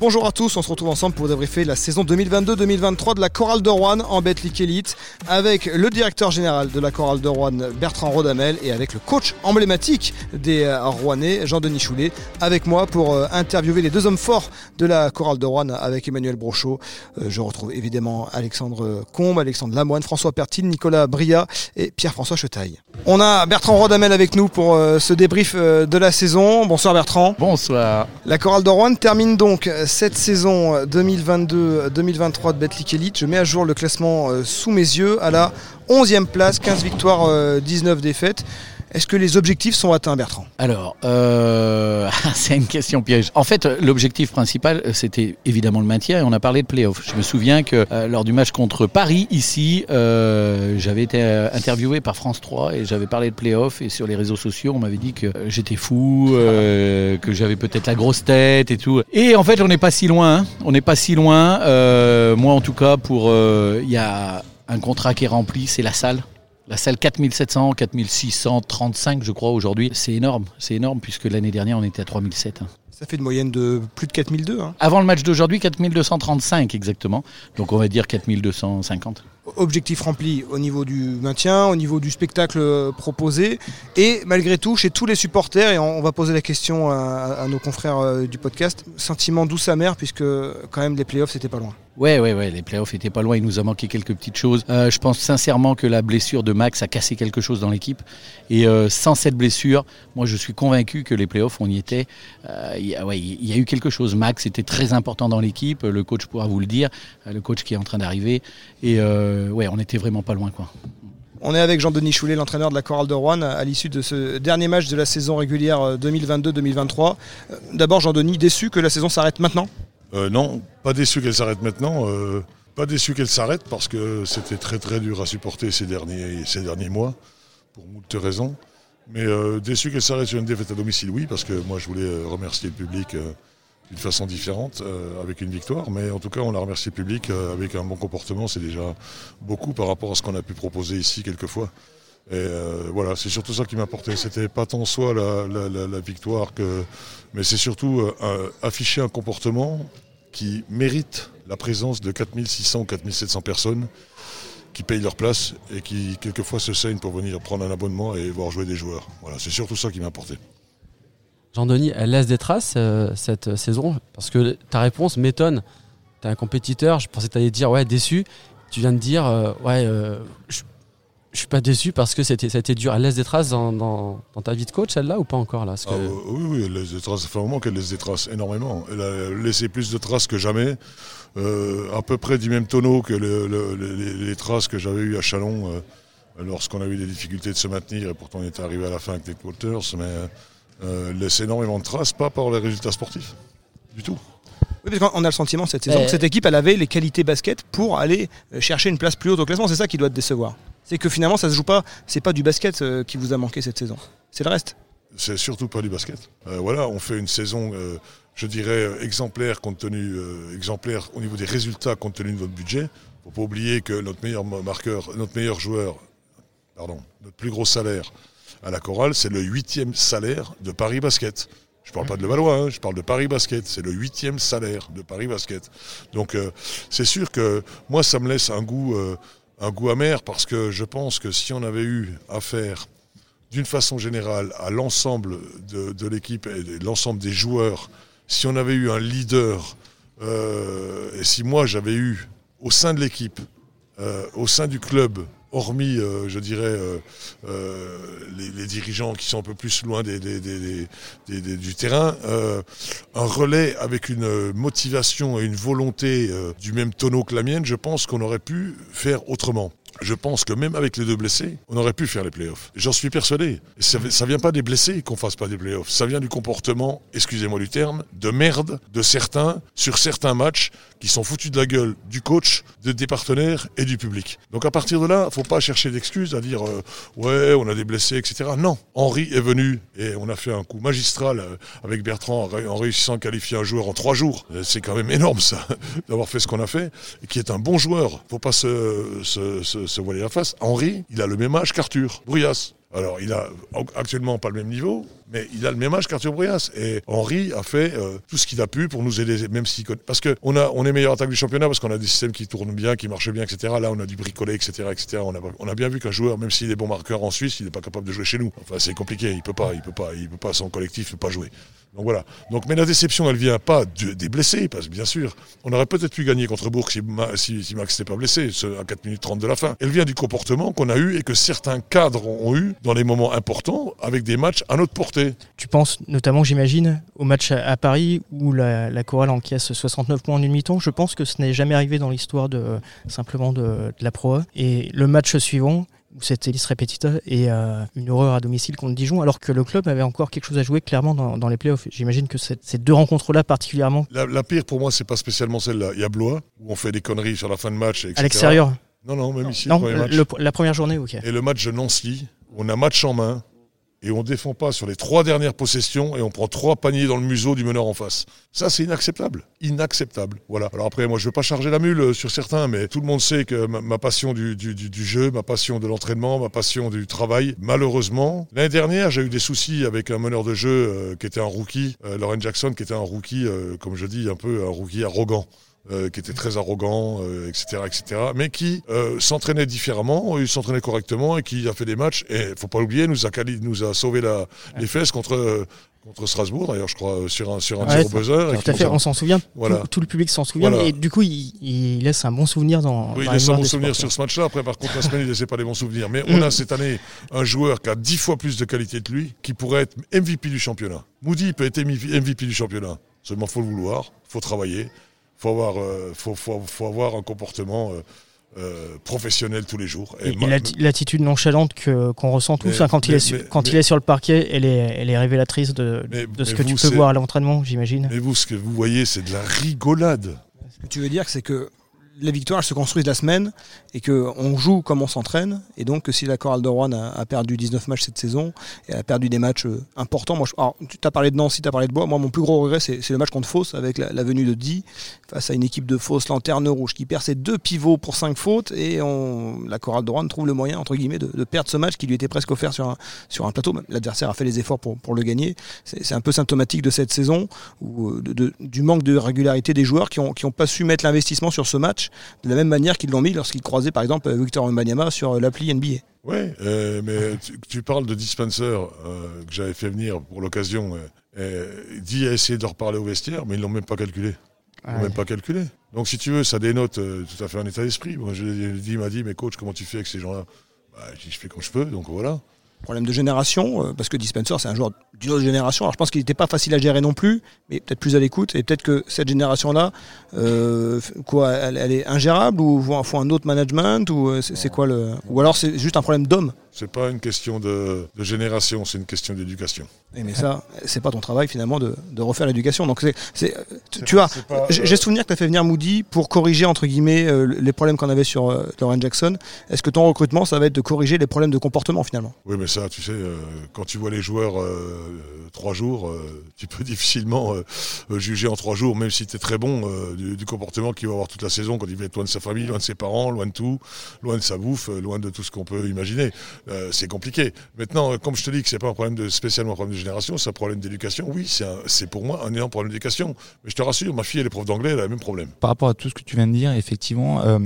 Bonjour à tous, on se retrouve ensemble pour débriefer la saison 2022-2023 de la Chorale de Rouen en Betclic Elite avec le directeur général de la Chorale de Rouen Bertrand Rodamel et avec le coach emblématique des euh, Rouennais Jean-Denis Choulet avec moi pour euh, interviewer les deux hommes forts de la Chorale de Rouen avec Emmanuel Brochot. Euh, je retrouve évidemment Alexandre Combe, Alexandre Lamoine, François Pertine, Nicolas Bria et Pierre-François Chetaille. On a Bertrand Rodamel avec nous pour ce débrief de la saison. Bonsoir Bertrand. Bonsoir. La Chorale de Rouen termine donc cette saison 2022-2023 de Betclic Elite. Je mets à jour le classement euh, sous mes yeux à la 11e place, 15 victoires, 19 euh, défaites. Est-ce que les objectifs sont atteints, Bertrand? Alors, euh, c'est une question piège. En fait, l'objectif principal, c'était évidemment le maintien et on a parlé de playoff. Je me souviens que euh, lors du match contre Paris, ici, euh, j'avais été interviewé par France 3 et j'avais parlé de playoff et sur les réseaux sociaux, on m'avait dit que j'étais fou, que j'avais peut-être la grosse tête et tout. Et en fait, on n'est pas si loin. Hein. On n'est pas si loin. moi, en tout cas, pour il y a un contrat qui est rempli, c'est la salle. La salle 4700, 4635 je crois aujourd'hui, c'est énorme, c'est énorme puisque l'année dernière on était à 3007. Hein. Ça fait une moyenne de plus de 4002. Hein. Avant le match d'aujourd'hui, 4235 exactement. Donc on va dire 4250 objectif rempli au niveau du maintien, au niveau du spectacle euh, proposé, et malgré tout, chez tous les supporters, et on va poser la question à, nos confrères euh, du podcast, sentiment douce amer, puisque quand même les playoffs, c'était pas loin. Ouais, ouais, ouais, les playoffs étaient pas loin. Il nous a manqué quelques petites choses. Euh, je pense sincèrement que la blessure de Max a cassé quelque chose dans l'équipe. Et sans cette blessure, moi, je suis convaincu que les playoffs, on y était. Ouais, il y a eu quelque chose. Max était très important dans l'équipe. Le coach pourra vous le dire. Le coach qui est en train d'arriver. Et euh, ouais, on était vraiment pas loin. On est avec Jean-Denis Choulet, l'entraîneur de la Chorale de Rouen, à l'issue de ce dernier match de la saison régulière 2022-2023. Euh, euh, d'abord, Jean-Denis, déçu que la saison s'arrête maintenant? Non, pas déçu qu'elle s'arrête maintenant. pas déçu qu'elle s'arrête parce que c'était très très dur à supporter ces derniers, mois, pour moult raisons. Mais déçu qu'elle s'arrête sur une défaite à domicile, oui, parce que moi je voulais remercier le public d'une façon différente euh, avec une victoire. Mais en tout cas, on a remercié le public euh, avec un bon comportement. C'est déjà beaucoup par rapport à ce qu'on a pu proposer ici quelquefois. Et euh, voilà, c'est surtout ça qui m'a apporté. C'était pas tant soit la, victoire que, mais c'est surtout afficher un comportement qui mérite la présence de 4600 ou 4700 personnes qui payent leur place et qui quelquefois se saignent pour venir prendre un abonnement et voir jouer des joueurs. Voilà, c'est surtout ça qui m'a apporté. Jean-Denis, elle laisse des traces euh, cette saison Parce que ta réponse m'étonne. Tu es un compétiteur, je pensais que tu allais dire ouais, déçu. Tu viens de dire euh, ouais, euh, je, je suis pas déçu parce que c'était, ça a été dur. Elle laisse des traces dans, ta vie de coach, celle-là, ou pas encore là ah, Oui, oui, elle laisse des traces. Ça fait un moment qu'elle laisse des traces, énormément. Elle a laissé plus de traces que jamais. à peu près du même tonneau que les, traces que j'avais eues à Chalon lorsqu'on a eu des difficultés de se maintenir et pourtant on était arrivé à la fin avec les Walters. Mais euh, laisse énormément de traces, pas par les résultats sportifs, du tout. Oui, parce qu'on a le sentiment cette saison que cette équipe, elle avait les qualités basket pour aller euh, chercher une place plus haute au classement. C'est ça qui doit te décevoir. C'est que finalement, ça se joue pas. C'est pas du basket euh, qui vous a manqué cette saison. C'est le reste. C'est surtout pas du basket. voilà, on fait une saison, je dirais, exemplaire compte exemplaire au niveau des résultats compte tenu de notre budget. Faut pas oublier que notre meilleur marqueur, notre meilleur joueur, pardon, notre plus gros salaire, à la chorale, c'est le huitième salaire de Paris Basket. Je ne parle pas de Levallois, hein, je parle de Paris Basket. C'est le huitième salaire de Paris Basket. Donc euh, c'est sûr que moi, ça me laisse un goût, euh, un goût amer parce que je pense que si on avait eu affaire d'une façon générale à l'ensemble de, l'équipe et de l'ensemble des joueurs, si on avait eu un leader euh, et si moi j'avais eu au sein de l'équipe, au sein du club, hormis, euh, je dirais, euh, euh, les, dirigeants qui sont un peu plus loin du terrain, un relais avec une motivation et une volonté du même tonneau que la mienne, je pense qu'on aurait pu faire autrement. Je pense que même avec les deux blessés, on aurait pu faire les playoffs. J'en suis persuadé. Ça, ne vient pas des blessés qu'on fasse pas des playoffs. Ça vient du comportement, excusez-moi du terme, de merde de certains sur certains matchs qui sont foutus de la gueule du coach, de, des partenaires et du public. Donc à partir de là, faut pas chercher d'excuses à dire euh, ouais, on a des blessés, etc. Non, Henri est venu et on a fait un coup magistral euh, avec Bertrand en réussissant à qualifier un joueur en trois jours. Euh, c'est quand même énorme ça, d'avoir fait ce qu'on a fait, qui est un bon joueur. Faut pas se voiler la face. Henri, il a le même âge qu'Arthur Bruyas. Alors, il a actuellement pas le même niveau, mais il a le même âge qu'Arthur Bruyas. Et Henri a fait euh, tout ce qu'il a pu pour nous aider, même si parce que on a on est meilleur attaque du championnat parce qu'on a des systèmes qui tournent bien, qui marchent bien, etc. Là, on a du bricolé, etc., etc. On a on a bien vu qu'un joueur, même s'il est bon marqueur en Suisse, il n'est pas capable de jouer chez nous. Enfin, c'est compliqué. Il peut pas, il peut pas, il peut pas sans collectif, il peut pas jouer. Donc voilà. Donc, mais la déception, elle vient pas de, des blessés, parce que bien sûr, on aurait peut-être pu gagner contre Bourg si, Max n'était pas blessé, à 4 minutes 30 de la fin. Elle vient du comportement qu'on a eu et que certains cadres ont eu dans les moments importants avec des matchs à notre portée. Tu penses notamment, j'imagine, au match à, Paris où la, la chorale encaisse 69 points en une mi-temps. Je pense que ce n'est jamais arrivé dans l'histoire de simplement de, la Pro. Et le match suivant, où cette hélice répétita et euh, une horreur à domicile contre Dijon, alors que le club avait encore quelque chose à jouer clairement dans, dans les playoffs. J'imagine que cette, ces deux rencontres-là particulièrement. La, la, pire pour moi, c'est pas spécialement celle-là. Il y a Blois, où on fait des conneries sur la fin de match, etc. À l'extérieur Non, non, même ici. Non, le le, la première journée, ok. Et le match de Nancy, on a match en main, et on défend pas sur les trois dernières possessions et on prend trois paniers dans le museau du meneur en face. Ça, c'est inacceptable. Inacceptable. Voilà. Alors après, moi, je veux pas charger la mule sur certains, mais tout le monde sait que ma, passion du, jeu, ma passion de l'entraînement, ma passion du travail, malheureusement, l'année dernière, j'ai eu des soucis avec un meneur de jeu euh, qui était un rookie, euh, Lauren Jackson, qui était un rookie, euh, comme je dis, un peu un rookie arrogant. Euh, qui était très arrogant, euh, etc., etc., mais qui euh, s'entraînait différemment, il s'entraînait correctement et qui a fait des matchs. Et faut pas l'oublier, nous a nous a sauvé la, les fesses contre contre Strasbourg, d'ailleurs, je crois, sur un, sur un ouais, tir au buzzer. Tout à fait, on s'en souvient. Voilà. Tout, tout, le public s'en souvient. Voilà. Et du coup, il, il, laisse un bon souvenir dans. Oui, dans il laisse un bon souvenir sur ce match-là. Après, par contre, la semaine, il laissait pas des bons souvenirs. Mais on a cette année un joueur qui a dix fois plus de qualité que lui, qui pourrait être MVP du championnat. Moody peut être MVP du championnat. Seulement, faut le vouloir, faut travailler, faut avoir, euh, faut, faut, faut avoir un comportement. Euh, euh, professionnel tous les jours. Et, et l'attitude nonchalante que qu'on ressent tous Mais- hein, quand, il, est sur, mais- quand il est sur le parquet, elle est, elle est révélatrice de, Mais- de ce que vous, tu peux voir à l'entraînement, j'imagine. Mais vous, ce que vous voyez, c'est de la rigolade. Ce que tu veux dire, c'est que les victoires elles se construisent la semaine et que on joue comme on s'entraîne. Et donc si la chorale de Rouen a, perdu 19 matchs cette saison et a perdu des matchs euh, importants moi alors, tu as parlé de Nancy tu as parlé de Bois. Moi mon plus gros regret c'est le match contre Fos avec la, venue de Di face à une équipe de Fos lanterne rouge qui perd ses deux pivots pour cinq fautes et la chorale de Rouen trouve le moyen entre guillemets de, perdre ce match qui lui était presque offert sur un, plateau. L'adversaire a fait les efforts pour, le gagner. C'est un peu symptomatique de cette saison ou euh, du manque de régularité des joueurs qui ont, qui ont pas su mettre l'investissement sur ce match de la même manière qu'ils l'ont mis lorsqu'ils croisaient par exemple Victor Wembanyama sur l'appli NBA. Oui, euh, mais tu, tu, parles de Dispenser euh, que j'avais fait venir pour l'occasion. Euh, dit a essayé de leur parler au vestiaire, mais ils l'ont même pas calculé. Ils l'ont Ouais. même pas calculé. Donc si tu veux, ça dénote euh, tout à fait un état d'esprit. Moi, je il m'a dit, mais coach, comment tu fais avec ces gens-là? Bah, Je dis, je fais comme je peux, donc voilà. Problème de génération, euh, parce que Dispenser c'est un joueur d'une autre génération. Alors je pense qu'il n'était pas facile à gérer non plus, mais peut-être plus à l'écoute. Et peut-être que cette génération-là, euh, quoi, elle, elle est ingérable ou faut, faut un autre management ou euh, c'est quoi le Ou alors c'est juste un problème d'homme. C'est pas une question de, de génération, c'est une question d'éducation. Mais ça, c'est pas ton travail finalement de, de refaire l'éducation. Donc c'est, tu, j'ai souvenir que tu as fait venir Moody pour corriger entre guillemets euh, les problèmes qu'on avait sur euh, Lauren Jackson. Est-ce que ton recrutement, ça va être de corriger les problèmes de comportement finalement? Oui, mais ça, tu sais, euh, quand tu vois les joueurs euh, trois jours, tu peux difficilement juger en trois jours, même si tu es très bon, du, du comportement qu'il va avoir toute la saison quand il va être loin de sa famille, loin de ses parents, loin de tout, loin de sa bouffe, loin de tout ce qu'on peut imaginer. Euh, c'est compliqué. Maintenant, euh, comme je te dis que c'est pas un problème de spécialement un problème de génération, c'est un problème d'éducation. Oui, c'est pour moi un énorme problème d'éducation. Mais je te rassure, ma fille, elle est prof d'anglais, elle a le même problème. Par rapport à tout ce que tu viens de dire, effectivement, euh,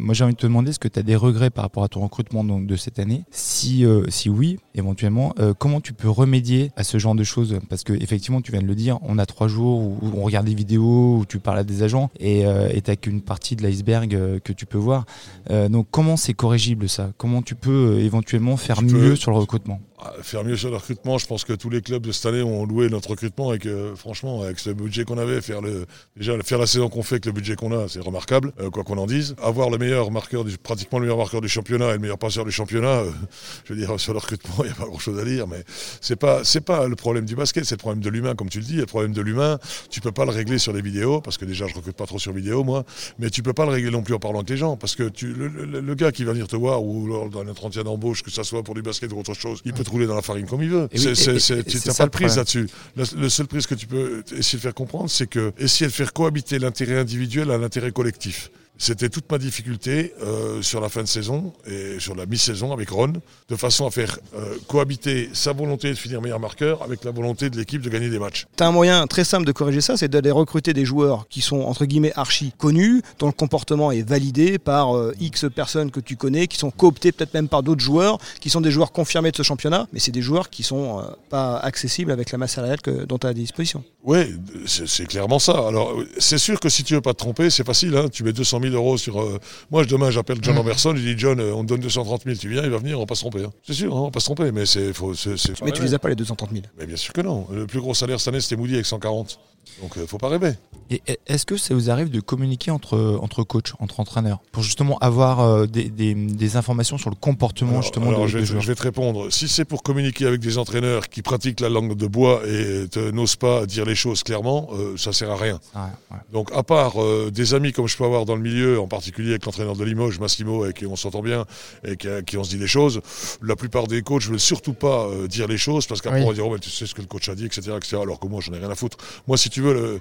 moi j'ai envie de te demander est-ce que tu as des regrets par rapport à ton recrutement donc, de cette année? Si, si oui, éventuellement, comment tu peux remédier à ce genre de choses? Parce que effectivement, tu viens de le dire, on a trois jours où, on regarde des vidéos, où tu parles à des agents et et t'as qu'une partie de l'iceberg que tu peux voir. Donc comment c'est corrigible ça? Comment tu peux euh, éventuellement faire mieux peux- sur le recrutement Ah, Faire mieux sur le recrutement, je pense que tous les clubs de cette année ont loué notre recrutement et que franchement, avec ce budget qu'on avait, faire le déjà faire la saison qu'on fait avec le budget qu'on a, c'est remarquable, euh, quoi qu'on en dise. Avoir le meilleur marqueur, du, pratiquement le meilleur marqueur du championnat et le meilleur passeur du championnat, euh, je veux dire sur le recrutement, il n'y a pas grand-chose à dire, mais c'est pas c'est pas le problème du basket, c'est le problème de l'humain, comme tu le dis. Le problème de l'humain, tu peux pas le régler sur les vidéos, parce que déjà je recrute pas trop sur vidéo moi, mais tu peux pas le régler non plus en parlant avec les gens, parce que tu, le, le- le gars qui va venir te voir ou lors d'un entretien d'embauche, que ça soit pour du basket ou autre chose, il peut te rouler dans la farine comme il veut. Oui, C'est- tu n'as pas de prise là-dessus. Le, le seul prise que tu peux essayer de faire comprendre, c'est que essayer de faire cohabiter l'intérêt individuel à l'intérêt collectif. C'était toute ma difficulté euh, sur la fin de saison et sur la mi-saison avec Ron, de façon à faire euh, cohabiter sa volonté de finir meilleur marqueur avec la volonté de l'équipe de gagner des matchs. T'as un moyen très simple de corriger ça, c'est d'aller recruter des joueurs qui sont entre guillemets archi connus, dont le comportement est validé par euh, X personnes que tu connais, qui sont cooptés peut-être même par d'autres joueurs, qui sont des joueurs confirmés de ce championnat, mais c'est des joueurs qui sont pas accessibles avec la masse salariale que, dont tu as à disposition. Oui, c'est clairement ça. Alors, c'est sûr que si tu veux pas te tromper, c'est facile. Hein. Tu mets 200 000 euros sur. euh, Moi, je- demain, j'appelle John Anderson. Je dis John, euh, on te donne 230 000. Tu viens, il va venir. On va pas se tromper. hein. C'est sûr, hein, on va pas se tromper. Mais c'est. faut- c'est- c'est- Mais tu les as pas les 230 000. Mais bien sûr que non. Le plus gros salaire cette année, c'était Moody avec 140. Donc, euh, faut pas rêver. Et est-ce que ça vous arrive de communiquer entre, entre coachs, entre entraîneurs, pour justement avoir euh, des, des- des informations sur le comportement Alors, justement alors, de, je, vais joueurs je vais te répondre. Si c'est pour communiquer avec des entraîneurs qui pratiquent la langue de bois et n'osent pas dire les choses clairement, euh, ça sert à rien. Ouais. Donc, à part euh, des amis comme je peux avoir dans le milieu, en particulier avec l'entraîneur de Limoges, Massimo, avec qui on s'entend bien et qui, qui on se dit les choses, la plupart des coachs ne veulent surtout pas dire les choses parce qu'après Oui. on va dire, oh, mais tu sais ce que le coach a dit, etc. etc. alors que moi, j'en ai rien à foutre. Moi, si tu veux,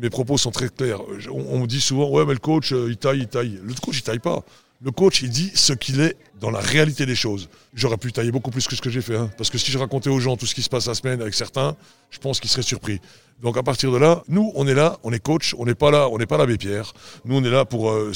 mes propos sont très clairs. On, me dit souvent, ouais, mais le coach, euh, il taille, il taille. Le coach, il taille pas. Le coach, il dit ce qu'il est dans la réalité des choses. J'aurais pu tailler beaucoup plus que ce que j'ai fait. hein. parce que si je racontais aux gens tout ce qui se passe la semaine avec certains, je pense qu'ils seraient surpris. Donc à partir de là, nous, on est là, on est coach, on n'est pas là, on n'est pas l'abbé Pierre. Nous, on est là pour, euh,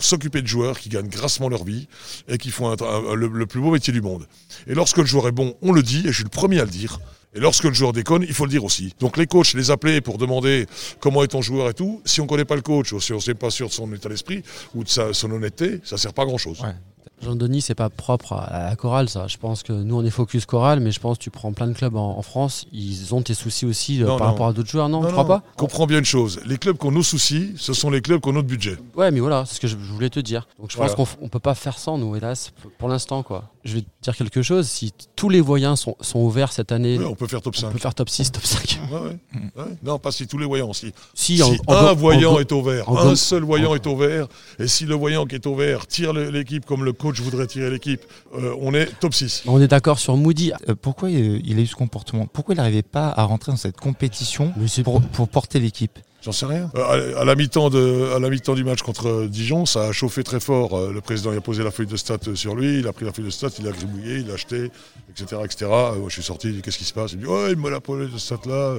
s'occuper de joueurs qui gagnent grassement leur vie et qui font le plus beau métier du monde. Et lorsque le joueur est bon, on le dit, et je suis le premier à le dire. Et lorsque le joueur déconne, il faut le dire aussi. Donc les coachs, les appeler pour demander comment est ton joueur et tout, si on connaît pas le coach, ou si on n'est pas sûr de son état d'esprit ou de sa, son honnêteté, ça sert pas à grand chose. Ouais. Jean-Denis, c'est pas propre à la chorale, ça. Je pense que nous, on est focus chorale, mais je pense que tu prends plein de clubs en, en France, ils ont tes soucis aussi euh, Non, par non. rapport à d'autres joueurs, non, Tu crois pas? Comprends bien une chose. Les clubs qui ont nos soucis, ce sont les clubs qui ont notre budget. Ouais, mais voilà, c'est ce que je je voulais te dire. Donc je Voilà. pense qu'on peut pas faire sans, nous, hélas, pour l'instant, quoi. Je vais te dire quelque chose, si tous les voyants sont, sont ouverts cette année, Ouais, on peut faire top on 5. peut faire top 6, top 5. Ouais, ouais. Ouais. Non, pas si tous les voyants. Si, Si, si en- en un voyant en est au vert, en un seul voyant en- est au vert, et si le voyant qui est au vert tire l'équipe comme le coach voudrait tirer l'équipe, euh, on est top 6. On est d'accord sur Moody. Euh, pourquoi il, il a eu ce comportement? Pourquoi il n'arrivait pas à rentrer dans cette compétition pour porter l'équipe? J'en sais rien. Euh, à, à la mi-temps du match contre euh, Dijon, ça a chauffé très fort. Euh, le président il a posé la feuille de stats euh, sur lui, il a pris la feuille de stats, il l'a gribouillé, il l'a acheté, etc. etc. Moi, je suis sorti, il dit qu'est-ce qui se passe? Il me dit ouais, il me l'a posé de stats là.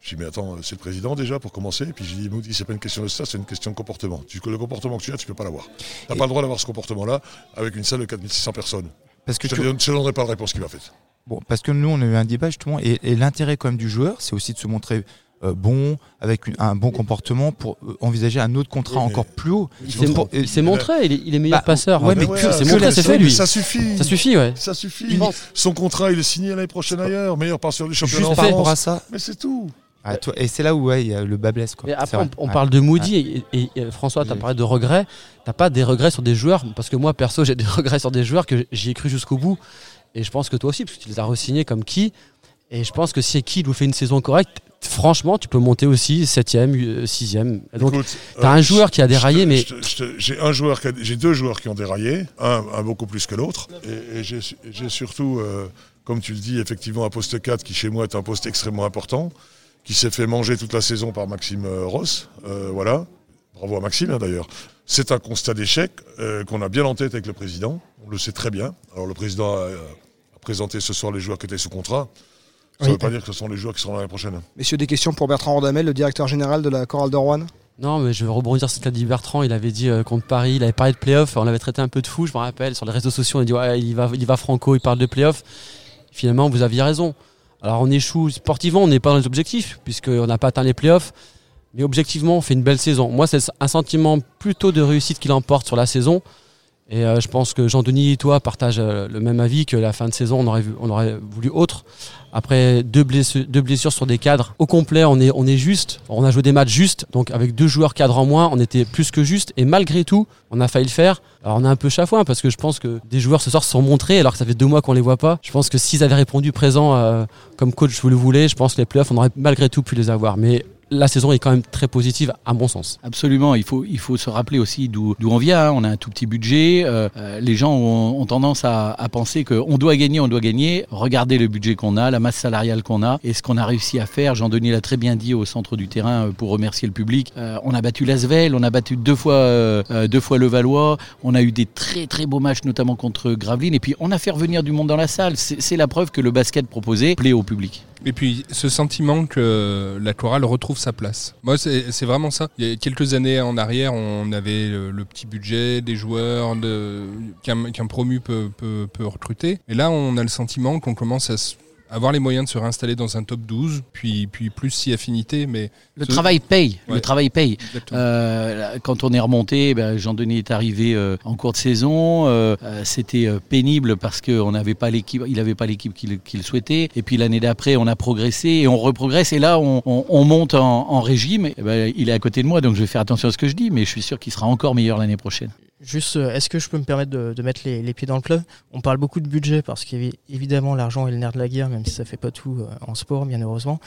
Je dis mais attends, c'est le président déjà pour commencer. Puis j'ai dit c'est pas une question de stats, c'est une question de comportement. Tu, le comportement que tu as, tu peux pas l'avoir. T'as Et- pas le droit d'avoir ce comportement-là avec une salle de 4600 personnes. Parce que Je te tu- je te donnerai pas la réponse qu'il m'a faite. Bon, parce que nous, on a eu un débat justement, et, et l'intérêt quand même du joueur, c'est aussi de se montrer euh, bon, avec une- un bon comportement pour euh, envisager un autre contrat Oui, encore plus haut. Il s'est montré, il est, il est meilleur Bah, passeur. ouais, mais bah que- c'est montré, c'est fait, lui. Ça suffit. Ça suffit, ouais. Ça suffit. Il. Son contrat, il est signé l'année prochaine ailleurs. Meilleur passeur du championnat Juste par rapport à ça. Mais c'est tout. Ah, toi- et c'est là où ouais, il y a le bas blesse. Quoi. Mais C'est après, on, on Ouais. parle de Moody et, et- et François, tu as Oui. parlé de regrets. T'as pas des regrets sur des joueurs Parce que moi, perso, j'ai des regrets sur des joueurs que j'y ai cru jusqu'au bout. Et je pense que toi aussi, parce que tu les as re-signés comme qui? Et je pense que si qui nous fait une saison correcte, franchement, tu peux monter aussi 7ème, 6ème. Donc, Écoute, t'as euh, un joueur qui a déraillé, mais- j'ai un joueur, j'ai deux joueurs qui ont déraillé, un, un beaucoup plus que l'autre, et, et j'ai surtout, euh, comme tu le dis, effectivement un poste 4 qui chez moi est un poste extrêmement important, qui s'est fait manger toute la saison par Maxime euh, Ross, euh, voilà. Bravo à Maxime hein, d'ailleurs. C'est un constat d'échec euh, qu'on a bien en tête avec le président. On le sait très bien. Alors le président a, a présenté ce soir les joueurs qui étaient sous contrat. Ça ne Oui. veut pas dire que ce sont les joueurs qui seront l'année prochaine. Messieurs, des questions pour Bertrand Rodamel, le directeur général de la Chorale de Rouen? Non, mais je vais rebondir sur ce qu'a dit Bertrand. Il avait dit euh, contre Paris, il avait parlé de playoff. On l'avait traité un peu de fou, je me rappelle. Sur les réseaux sociaux, on a dit ouais, il va, il va franco, il parle de playoff. Finalement, vous aviez raison. Alors, on échoue sportivement, on n'est pas dans les objectifs, puisqu'on n'a pas atteint les playoffs. Mais objectivement, on fait une belle saison. Moi, c'est un sentiment plutôt de réussite qu'il emporte sur la saison. Et euh, je pense que Jean-Denis et toi partagent euh, le même avis que la fin de saison, on aurait, voulu autre. Après deux blessures, sur des cadres au complet, on est, juste. On a joué des matchs justes, donc avec deux joueurs cadres en moins, on était plus que juste. Et malgré tout, on a failli le faire. Alors on est un peu chafouin parce que je pense que des joueurs ce soir se sont montrés alors que ça fait deux mois qu'on les voit pas. Je pense que s'ils avaient répondu présent euh, comme coach vous le voulez, je pense que les playoffs, on aurait malgré tout pu les avoir. Mais la saison est quand même très positive à mon sens. Absolument, il faut, il faut se rappeler aussi d'où on vient. hein. On a un tout petit budget. euh, euh, les gens ont, tendance à, à penser qu'on doit gagner, on doit gagner. Regardez le budget qu'on a, la masse salariale qu'on a et ce qu'on a réussi à faire. Jean-Denis l'a très bien dit au centre du terrain euh, pour remercier le public. On a battu l'Asvel, on a battu deux fois, euh, deux fois le Valois. On a eu des très très beaux matchs, notamment contre Gravelines. Et puis on a fait revenir du monde dans la salle. C'est la preuve que le basket proposé plaît au public. Et puis ce sentiment que la chorale retrouve sa place. Moi, c'est vraiment ça. Il y a quelques années en arrière, on avait le, petit budget des joueurs de- qu'un qu'un promu peut, peut, peut recruter. Et là, on a le sentiment qu'on commence à se- avoir les moyens de se réinstaller dans un top 12, puis, puis plus si affinité. Mais Le Ce- travail paye. Ouais. Le travail paye. Euh, quand on est remonté, ben, Jean-Denis est arrivé euh, en cours de saison. euh, euh, C'était euh, pénible parce qu'on n'avait pas l'équipe, il n'avait pas l'équipe qu'il qu'il souhaitait. Et puis l'année d'après, on a progressé et on reprogresse. Et là, on, on- on monte en, en régime. Et ben, il est à côté de moi, donc je vais faire attention à ce que je dis, mais je suis sûr qu'il sera encore meilleur l'année prochaine. Juste, euh, est-ce que je peux me permettre de, de mettre les, les pieds dans le plat On parle beaucoup de budget parce qu'évidemment l'argent est le nerf de la guerre, même si ça fait pas tout euh, en sport, bien heureusement.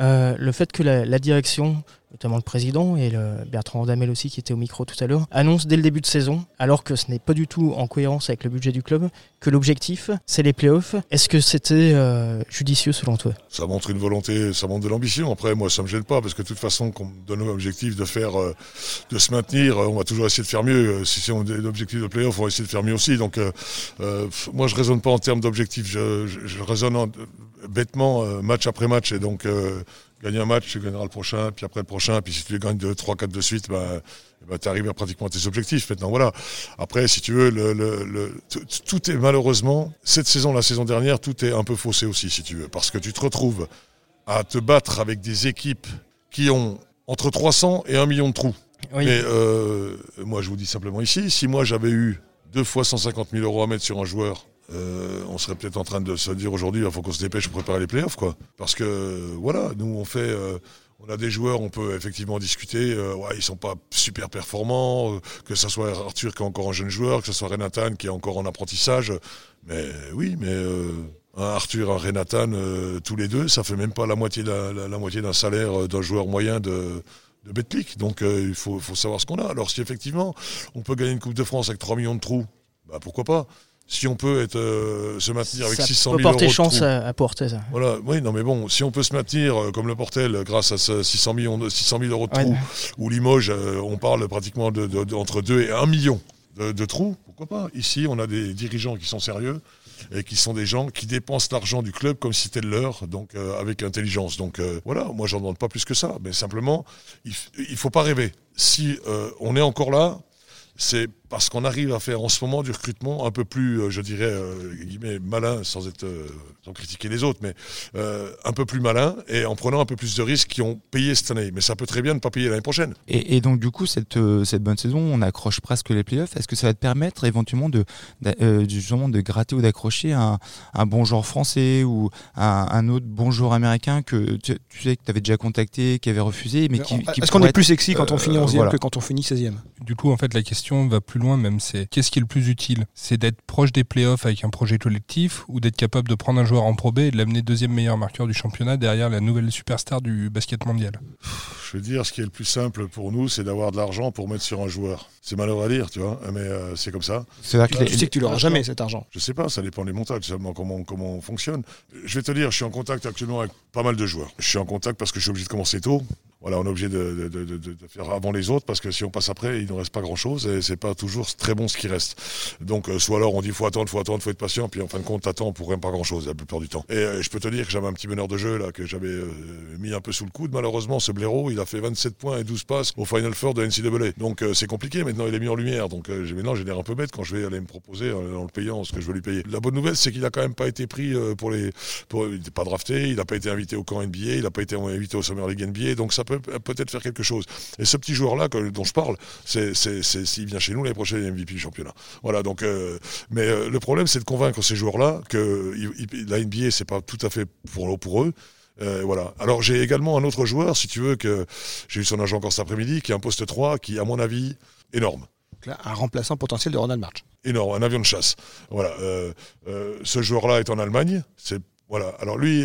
Euh, le fait que la, la direction, notamment le président et le Bertrand Rodamel aussi qui était au micro tout à l'heure, annonce dès le début de saison, alors que ce n'est pas du tout en cohérence avec le budget du club, que l'objectif c'est les playoffs. Est-ce que c'était euh, judicieux selon toi? Ça montre une volonté, ça montre de l'ambition. Après, moi, ça me gêne pas parce que de toute façon, qu'on donne l'objectif de faire, euh, de se maintenir, euh, on va toujours essayer de faire mieux. Si c'est un objectif de playoff, on va essayer de faire mieux aussi. Donc, moi, je raisonne pas en termes d'objectifs. Je, raisonne en- bêtement, match après match. Et donc, gagner un match, tu gagneras le prochain, puis après le prochain. Puis si tu les gagnes 2, 3, 4 de suite, bah, bah, tu arrives à pratiquement à tes objectifs. Maintenant, voilà. Après, si tu veux, le, le, le- tout- tout est malheureusement, cette saison, la saison dernière, tout est un peu faussé aussi, si tu veux. Parce que tu te retrouves à te battre avec des équipes qui ont entre 300 et 1 million de trous. Oui. Mais euh, moi, je vous dis simplement ici, si moi j'avais eu deux fois 150 000 euros à mettre sur un joueur, euh, on serait peut-être en train de se dire aujourd'hui, il faut qu'on se dépêche pour préparer les playoffs, quoi. Parce que voilà, nous on fait, euh, on a des joueurs, on peut effectivement discuter. euh, ouais, ils sont pas super performants, euh, que ce soit Arthur qui est encore un jeune joueur, que ce soit Renatan qui est encore en apprentissage. Mais oui, mais un Arthur, un Renatan, tous les deux, ça fait même pas la moitié d'un salaire d'un joueur moyen de de. Donc il faut, faut savoir ce qu'on a. Alors si effectivement on peut gagner une Coupe de France avec 3 millions de trous, bah pourquoi pas Si on peut être, euh, se maintenir avec ça 600 peut 000 euros porter de chance à, à porter ça. Voilà, oui, non mais bon, si on peut se maintenir euh, comme le Portel grâce à ce 600, millions de, 600 000 euros de Ouais. trous, ou Limoges, euh, on parle pratiquement de, de- de- entre 2 et 1 million de, de trous, pourquoi pas Ici, on a des dirigeants qui sont sérieux et qui sont des gens qui dépensent l'argent du club comme si c'était le leur, donc euh, avec intelligence. Donc euh, voilà, moi j'en demande pas plus que ça, mais simplement, il, il faut pas rêver. Si euh, on est encore là, c'est parce qu'on arrive à faire en ce moment du recrutement un peu plus, euh, je dirais, euh, guillemets, malin, sans être, euh, sans critiquer les autres, mais euh, un peu plus malin et en prenant un peu plus de risques qui ont payé cette année. Mais ça peut très bien ne pas payer l'année prochaine. Et, et donc du coup, cette, euh, cette bonne saison, on accroche presque les playoffs. Est-ce que ça va te permettre éventuellement de, euh, justement de gratter ou d'accrocher un, un bon joueur français ou un, un autre bon joueur américain que tu, tu sais que tu avais déjà contacté, qui avait refusé, mais qui, qui Est-ce qu'on est plus sexy quand on euh, finit 11e voilà. que quand on finit 16e Du coup, en fait, la question va plus loin même. C'est qu'est-ce qui est le plus utile? C'est d'être proche des playoffs avec un projet collectif ou d'être capable de prendre un joueur en Pro B et de l'amener deuxième meilleur marqueur du championnat derrière la nouvelle superstar du basket mondial? Je veux dire, ce qui est le plus simple pour nous, c'est d'avoir de l'argent pour mettre sur un joueur. C'est malheureux à dire, tu vois, mais euh, c'est comme ça. C'est-à-dire que Tu sais que tu l'auras jamais cet argent. Je sais pas, ça dépend des montages, seulement comment, comment on fonctionne. Je vais te dire, je suis en contact actuellement avec pas mal de joueurs. Je suis en contact parce que je suis obligé de commencer tôt. Voilà, on est obligé de, faire avant les autres parce que si on passe après, il ne reste pas grand chose et c'est pas toujours très bon ce qui reste. Donc, euh, soit alors on dit faut attendre, faut attendre, faut être patient, puis en fin de compte, t'attends pour rien pas grand chose la plupart du temps. Et euh, je peux te dire que j'avais un petit meneur de jeu là que j'avais euh, mis un peu sous le coude. Malheureusement, ce blaireau, il a fait 27 points et 12 passes au Final Four de NCAA. Donc c'est compliqué. Maintenant, il est mis en lumière. Donc maintenant, j'ai l'air un peu bête quand je vais aller me proposer en le payant ce que je veux lui payer. La bonne nouvelle, c'est qu'il a quand même pas été pris pour les. Pour, il n'était pas drafté, il n'a pas été invité au camp NBA, il n'a pas été invité au Summer League NBA. Donc ça peut peut-être faire quelque chose. Et ce petit joueur-là dont je parle, c'est, s'il vient chez nous l'année prochaine il est MVP du championnat. Voilà, donc, euh, mais euh, le problème, c'est de convaincre ces joueurs-là que il- il- la NBA, c'est pas tout à fait pour, pour eux. Euh, voilà. Alors j'ai également un autre joueur, si tu veux, que j'ai eu son agent encore cet après-midi, qui est un poste 3, qui, à mon avis, énorme. Donc là, un remplaçant potentiel de Ronald March. énorme, un avion de chasse. Voilà. euh, euh, ce joueur-là est en Allemagne. C'est voilà. Alors lui,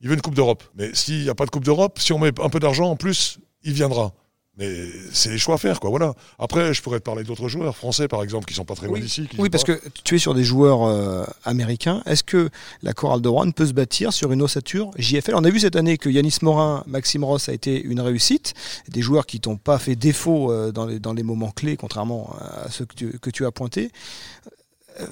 il veut une coupe d'Europe. Mais s'il n'y a pas de coupe d'Europe, si on met un peu d'argent en plus, il viendra. Mais c'est les choix à faire, quoi. Voilà. Après, je pourrais te parler d'autres joueurs français, par exemple, qui sont pas très loin d'ici. Oui, parce pas. que tu es sur des joueurs euh, américains. Est-ce que la chorale de Rouen peut se bâtir sur une ossature JFL On a vu cette année que Yanis Morin, Maxime Ross a été une réussite. Des joueurs qui t'ont pas fait défaut euh, dans, les, dans les moments clés, contrairement à ceux que tu, que tu as pointés.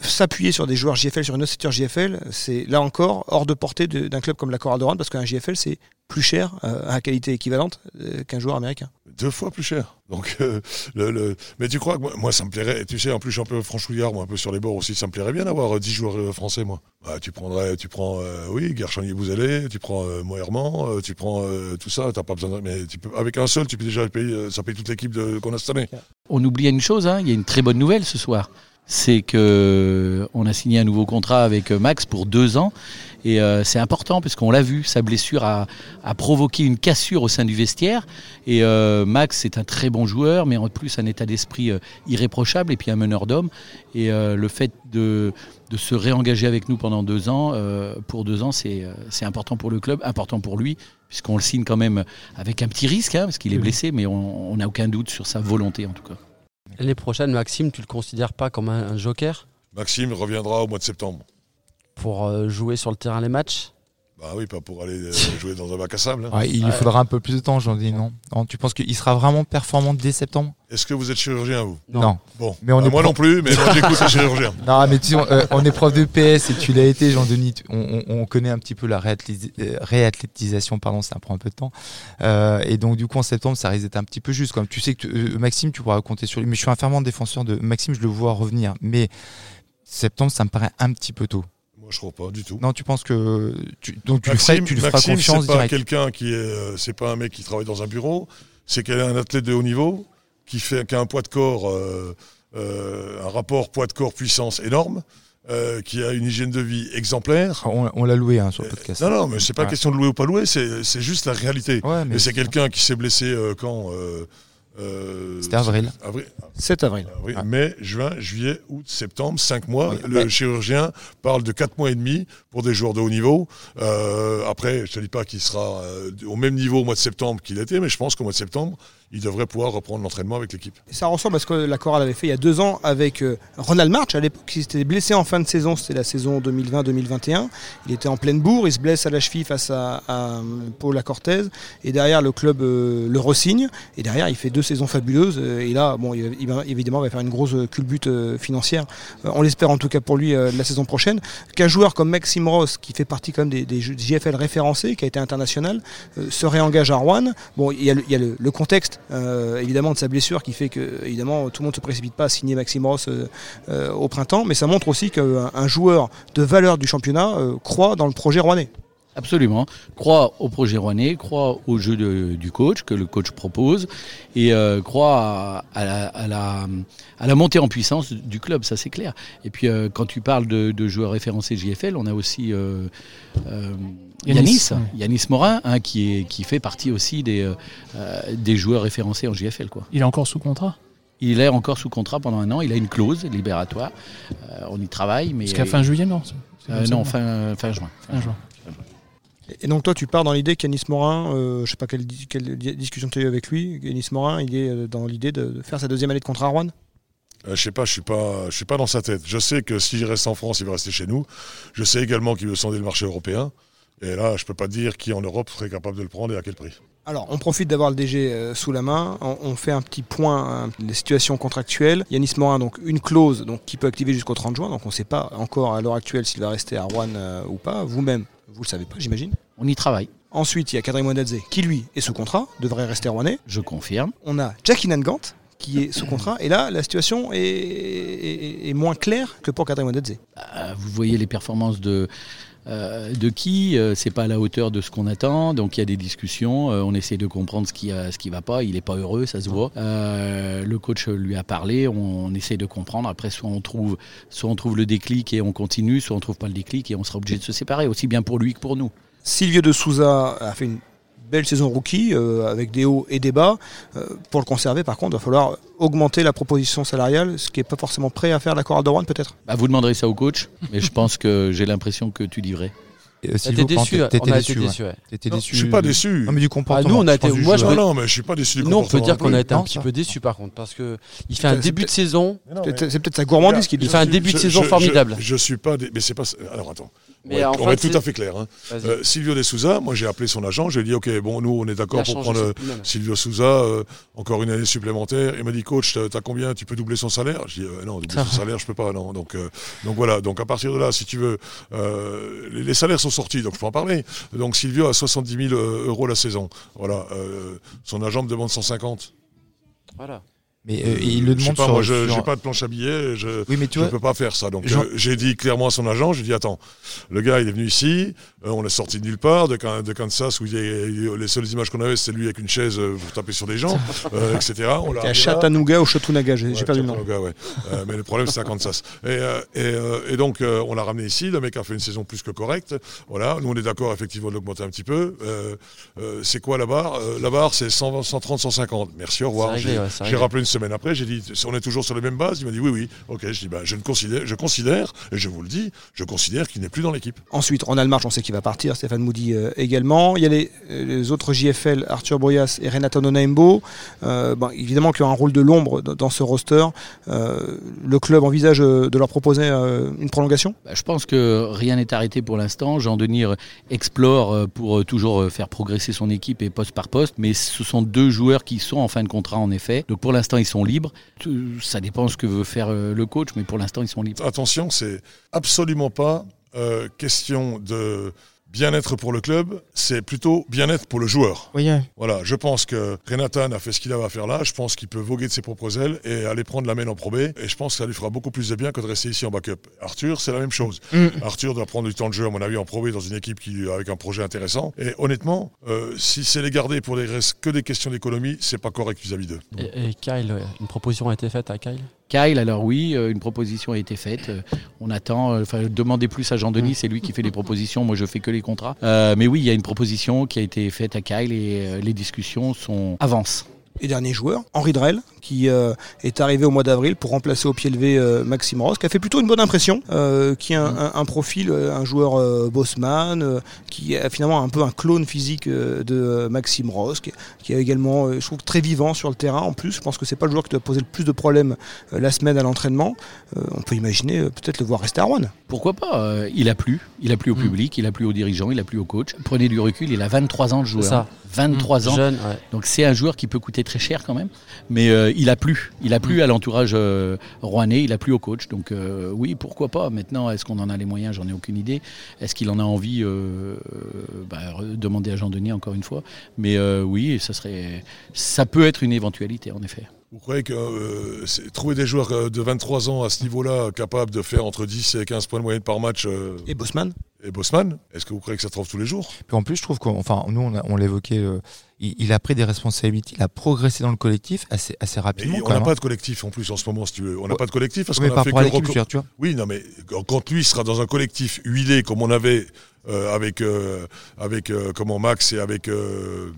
S'appuyer sur des joueurs JFL, sur une ossature JFL, c'est là encore hors de portée d'un club comme la de Rouen, parce qu'un JFL, c'est plus cher euh, à qualité équivalente euh, qu'un joueur américain. deux fois plus cher. Donc, euh, le, le- mais tu crois que moi, moi, ça me plairait, tu sais, en plus, je suis un peu franchouillard, moi, un peu sur les bords aussi, ça me plairait bien d'avoir euh, 10 joueurs euh, français, moi. Bah, tu prendrais, tu prends, euh, oui, Gershonier Bouzalé, tu prends euh, Moerman, euh, tu prends euh, tout ça, t'as pas besoin de, mais tu peux, avec un seul, tu peux déjà payer, euh, ça paye toute l'équipe qu'on a cette année. On oublie une chose, hein, il y a une très bonne nouvelle ce soir. C'est que on a signé un nouveau contrat avec euh, Max pour deux ans. Et euh, c'est important parce qu'on l'a vu, sa blessure a, a provoqué une cassure au sein du vestiaire. Et euh, Max est un très bon joueur, mais en plus un état d'esprit euh, irréprochable et puis un meneur d'hommes. Et euh, le fait de, de se réengager avec nous pendant deux ans, euh, pour deux ans, c'est euh, c'est important pour le club, important pour lui, puisqu'on le signe quand même avec un petit risque, hein, parce qu'il est blessé, mais on n'a aucun doute sur sa volonté en tout cas. L'année prochaine, Maxime, tu le considères pas comme un, un joker? Maxime reviendra au mois de septembre. pour euh, jouer sur le terrain les matchs? Bah oui, pas pour aller euh, jouer dans un bac à sable. hein. Ouais, il lui faudra un peu plus de temps, j'en dis non. non. Tu penses qu'il sera vraiment performant dès septembre? Est-ce que vous êtes chirurgien, vous? Non. Bon, Mais on Bah, est moi pro- non plus, mais moi j'écoute les chirurgiens. Non, mais tu sais, on, euh, on est prof de PS et tu l'as été, Jean-Denis. On, on- on connaît un petit peu la euh, réathlétisation, pardon, ça prend un peu de temps. Euh, et donc, du coup, en septembre, ça risque d'être un petit peu juste. Comme tu sais que tu- euh, Maxime, tu pourras compter sur lui. Mais je suis un fervent défenseur de Maxime, je le vois revenir. Mais septembre, ça me paraît un petit peu tôt. Moi, je crois pas du tout. Non, tu penses que. Tu, donc, tu, lui ferais- tu lui feras Maxime, confiance c'est pas quelqu'un qui est, euh, c'est pas un mec qui travaille dans un bureau, c'est qu'elle est un athlète de haut niveau qui fait, qui a un poids de corps, euh, euh, un rapport poids de corps puissance énorme, euh, qui a une hygiène de vie exemplaire. On, on l'a loué hein, sur le podcast. Non, non, mais c'est pas Ouais. question de louer ou pas louer, c'est, c'est juste la réalité. Ouais, mais Et c'est quelqu'un qui s'est blessé quand euh, C'était avril. avril. 7 avril. avril, Ouais. Mai, juin, juillet, août, septembre, 5 mois. Oui, le mais- chirurgien parle de 4 mois et demi pour des joueurs de haut niveau. Euh, après, je te dis pas qu'il sera euh, au même niveau au mois de septembre qu'il était, mais je pense qu'au mois de septembre, il devrait pouvoir reprendre l'entraînement avec l'équipe. Ça ressemble à ce que la chorale avait fait il y a deux ans avec euh, Ronald March. À l'époque, il s'était blessé en fin de saison. C'était la saison 2020-2021. Il était en pleine bourre. Il se blesse à la cheville face à, Paul Cortez. Et derrière, le club le resigne. Et derrière, il fait deux saisons fabuleuses. Et là, bon, il, évidemment, il va faire une grosse culbute financière. On l'espère en tout cas pour lui la saison prochaine. Qu'un joueur comme Maxime Ross, qui fait partie quand même des, JFL référencés, qui a été international, euh, se réengage à Rouen. Bon, il y a le, contexte euh, évidemment de sa blessure qui fait que évidemment tout le monde ne se précipite pas à signer Maxime Ross euh, au printemps, mais ça montre aussi qu'un un joueur de valeur du championnat croit dans le projet rouennais. Absolument. Croit au projet rouennais, croit au jeu de- du coach que le coach propose et euh, croit à, à la, à, la, à la montée en puissance du club, ça c'est clair. Et puis euh, quand tu parles de, de joueurs référencés JFL, on a aussi euh, euh, Yanis, Yanis, Morin, hein, qui, est, qui fait partie aussi des, des joueurs référencés en JFL. Quoi. Il est encore sous contrat? Il est encore sous contrat pendant un an, il a une clause libératoire, Euh, on y travaille. mais Jusqu'à fin juillet, non? Euh, non, fin, fin juin. Fin Fin juin. juin. Et donc toi tu pars dans l'idée qu'Yanis Morin, euh, je sais pas quelle, di- quelle di- discussion tu as eu avec lui, Yanis Morin il est euh, dans l'idée de, faire sa deuxième année de contrat à Rouen? Euh, je sais pas, je suis pas, je suis pas dans sa tête. Je sais que s'il reste en France, il va rester chez nous. Je sais également qu'il veut sonder le marché européen. Et là, je peux pas dire qui en Europe serait capable de le prendre et à quel prix. Alors, on profite d'avoir le DG sous la main. On, on fait un petit point hein, des situations contractuelles. Yanis Morin, donc une clause donc, qui peut activer jusqu'au 30 juin. Donc, on ne sait pas encore à l'heure actuelle s'il va rester à Rouen euh, ou pas. Vous-même, vous le savez pas, j'imagine. On y travaille, Ensuite, il y a Kadri Mouadadze qui, lui, est sous contrat, devrait rester rouennais. je confirme. On a Jackie Nangant qui est sous contrat. Et là, la situation est, est- est moins claire que pour Kadri Mouadadze. Euh, bah, vous voyez les performances de euh, de qui euh, c'est pas à la hauteur de ce qu'on attend. Donc il y a des discussions euh, on essaie de comprendre ce qui a, ce qui va pas. Il est pas heureux ça se voit. Euh, le coach lui a parlé on, on essaie de comprendre. Après soit on trouve soit on trouve le déclic et on continue soit on trouve pas le déclic et on sera obligé de se séparer aussi bien pour lui que pour nous. Silvio de Souza a fait une belle saison rookie euh, avec des hauts et des bas. Euh, pour le conserver, par contre, il va falloir augmenter la proposition salariale, ce qui n'est pas forcément prêt à faire la Chorale de Rouen, peut-être. bah, vous demanderez ça au coach mais je pense que j'ai l'impression que tu dis vrai Euh, T'étais déçu, t'étais- déçu, ouais. déçu. ouais. Non, déçu. je suis pas déçu. Non, mais du comportement. nous, on a été- moi, je. Non, non, mais je suis pas déçu du Nous, on peut comportement dire qu'on a été un Non, petit peu déçu par contre, parce que il fait un C'est début de peut-être- saison. Non, C'est peut-être sa gourmandise qui Il fait un début de saison formidable. Je, suis pas. Mais c'est pas. Alors attends. Mais on va, être- tout à fait clair. hein. Euh, Silvio De Souza, moi j'ai appelé son agent, je lui ai dit ok, bon, nous on est d'accord pour prendre euh. Silvio Souza, euh, encore une année supplémentaire. Il m'a dit coach, t'as combien? Tu peux doubler son salaire? Je dis euh, non, doubler son salaire, je peux pas. Non, donc donc voilà. Donc à partir de là, si tu veux, les, les salaires sont sortis, donc je peux en parler. Donc Silvio a 70 000 euh, euros la saison. Voilà. son agent me demande 150. Voilà. Mais euh, il le Je sais demande pas, sur. moi, je sur- j'ai pas de planche à billets. Je, Oui, mais tu je vois. peux pas faire ça. Donc Jean- euh, j'ai dit clairement à son agent, j'ai dit attends, le gars il est venu ici, euh, on l'a sorti de nulle part, de, de Kansas où il est- il- les seules images qu'on avait c'est lui avec une chaise pour taper sur des gens, euh, etc. On l'a à. Chattanooga ou Chattanooga, j'ai j'ai Ouais, perdu le nom. Ouais. Euh, mais le problème, c'est à Kansas. Et, euh, et, euh, et donc, euh, on l'a ramené ici. Le mec a fait une saison plus que correcte. Voilà. Nous, on est d'accord, effectivement, de l'augmenter un petit peu. Euh, euh, c'est quoi la barre? Euh, La barre, c'est 120, 130, 150. Merci, au revoir. C'est réglé, J'ai ouais, c'est j'ai réglé. rappelé une semaine après. J'ai dit, on est toujours sur les mêmes bases. Il m'a dit, oui, oui. Ok. Je dis, bah, je ne considère, je considère, et je vous le dis, je considère qu'il n'est plus dans l'équipe. Ensuite, Ronald March, on sait qu'il va partir, Stéphane Moody euh, également. Il y a les, euh, les autres JFL, Arthur Boyas et Renato Nonaimbo. Euh, bon, évidemment qu'il y a un rôle de l'ombre dans, dans ce roster. Euh, le club envisage de leur proposer euh, une prolongation? Bah, je pense que rien n'est arrêté pour l'instant. Jean Denis euh, explore pour toujours faire progresser son équipe et poste par poste, mais ce sont deux joueurs qui sont en fin de contrat en effet. Donc pour l'instant ils sont libres. Ça dépend ce que veut faire euh, le coach, mais pour l'instant ils sont libres. Attention, c'est absolument pas euh, question de bien-être pour le club, c'est plutôt bien-être pour le joueur. Oui, Voilà, je pense que Renatan a fait ce qu'il avait à faire là. Je pense qu'il peut voguer de ses propres ailes et aller prendre la main en probé. Et je pense que ça lui fera beaucoup plus de bien que de rester ici en backup. Arthur, c'est la même chose. Mm. Arthur doit prendre du temps de jeu, à mon avis, en probé dans une équipe qui, avec un projet intéressant. Et honnêtement, euh, si c'est les garder pour les restes que des questions d'économie, c'est pas correct vis-à-vis d'eux. Et, et Kyle, une proposition a été faite à Kyle? Kyle, alors oui, euh, une proposition a été faite. Euh, On attend. euh, Enfin, demandez plus à Jean Denis, c'est lui qui fait les propositions. Moi, je fais que les contrats. Euh, mais oui, il y a une proposition qui a été faite à Kyle et les discussions sont avancent. Et dernier joueur, Henri Drell, qui euh, est arrivé au mois d'avril pour remplacer au pied levé euh, Maxime Ross, qui a fait plutôt une bonne impression, euh, qui a un, un- un profil, un joueur euh, bossman, euh, qui a finalement un peu un clone physique euh, de euh, Maxime Ross, qui, qui est également, euh, je trouve, très vivant sur le terrain. En plus, je pense que c'est pas le joueur qui doit poser le plus de problèmes euh, la semaine à l'entraînement. Euh, on peut imaginer euh, peut-être le voir rester à Rouen. Pourquoi pas euh, Il a plu. Il a plu au Mm. public, il a plu aux dirigeants, il a plu au coach. Prenez du recul, il a 23 ans de C'est joueur. ça. 23 ans. Jeune, ouais. Donc c'est un joueur qui peut coûter très cher quand même, mais euh, il a plu, il a plu à l'entourage euh, rouennais, il a plu au coach. Donc euh, oui, pourquoi pas. Maintenant, est-ce qu'on en a les moyens? J'en ai aucune idée. Est-ce qu'il en a envie euh, bah, Demander à Jean Denis encore une fois? Mais oui, ça serait, ça peut être une éventualité en effet. Vous croyez que euh, trouver des joueurs euh, de 23 ans à ce niveau-là, capables de faire entre 10 et 15 points de moyenne par match, euh, Et Bosman? et Bosman, est-ce que vous croyez que ça se trouve tous les jours? Puis en plus, je trouve qu'enfin, nous, on, l'évoquait, euh, il, il a pris des responsabilités, il a progressé dans le collectif assez, assez Mais rapidement. on n'a pas hein. de collectif en plus en ce moment, si tu veux. On n'a Ouais. pas de collectif parce qu'on par a fait que reco- tu vois. Oui, non, mais quand- quand lui sera dans un collectif huilé comme on avait euh, avec euh, avec euh, comment Max et avec euh,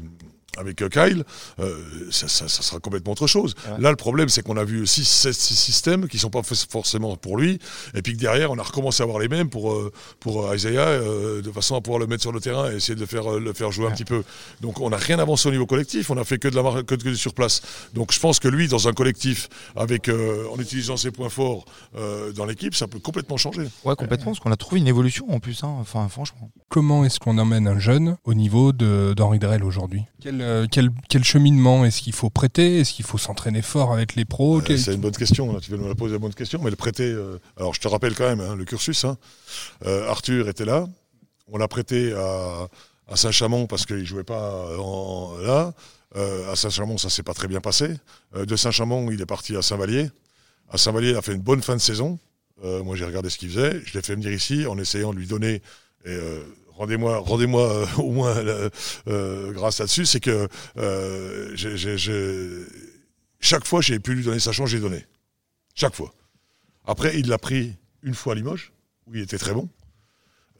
avec euh, Kyle, euh, ça, ça- ça sera complètement autre chose. Ouais. Là, le problème, c'est qu'on a vu 6 six systèmes qui sont pas forcément pour lui, et puis que derrière, on a recommencé à avoir les mêmes pour euh, pour Isaiah, euh, de façon à pouvoir le mettre sur le terrain et essayer de le faire le faire jouer un petit peu. Donc, on n'a rien avancé au niveau collectif, on a fait que de la mar- que, sur place. Donc, je pense que lui, dans un collectif, avec euh, en utilisant ses points forts euh, dans l'équipe, ça peut complètement changer. Ouais, complètement, parce qu'on a trouvé une évolution en plus, hein, enfin, franchement. Comment est-ce qu'on emmène un jeune au niveau d'Henri Drell aujourd'hui? Quel, euh, quel, quel cheminement Est-ce qu'il faut prêter? Est-ce qu'il faut s'entraîner fort avec les pros? Euh, c'est une bonne question, tu viens de me la poser la bonne question, mais le prêter. euh, alors je te rappelle quand même hein, le cursus. hein. Euh, Arthur était là, on l'a prêté à, à Saint-Chamond parce qu'il jouait pas en- là. À Saint-Chamond, ça s'est pas très bien passé. De Saint-Chamond, il est parti à Saint-Vallier. À Saint-Vallier, il a fait une bonne fin de saison. Moi, j'ai regardé ce qu'il faisait. Je l'ai fait venir ici en essayant de lui donner. Et, euh, rendez-moi, rendez-moi euh, au moins euh, grâce là-dessus. C'est que euh, chaque fois, j'ai pu lui donner sa chance, j'ai donné. Chaque fois. Après, il l'a pris une fois à Limoges, où il était très bon.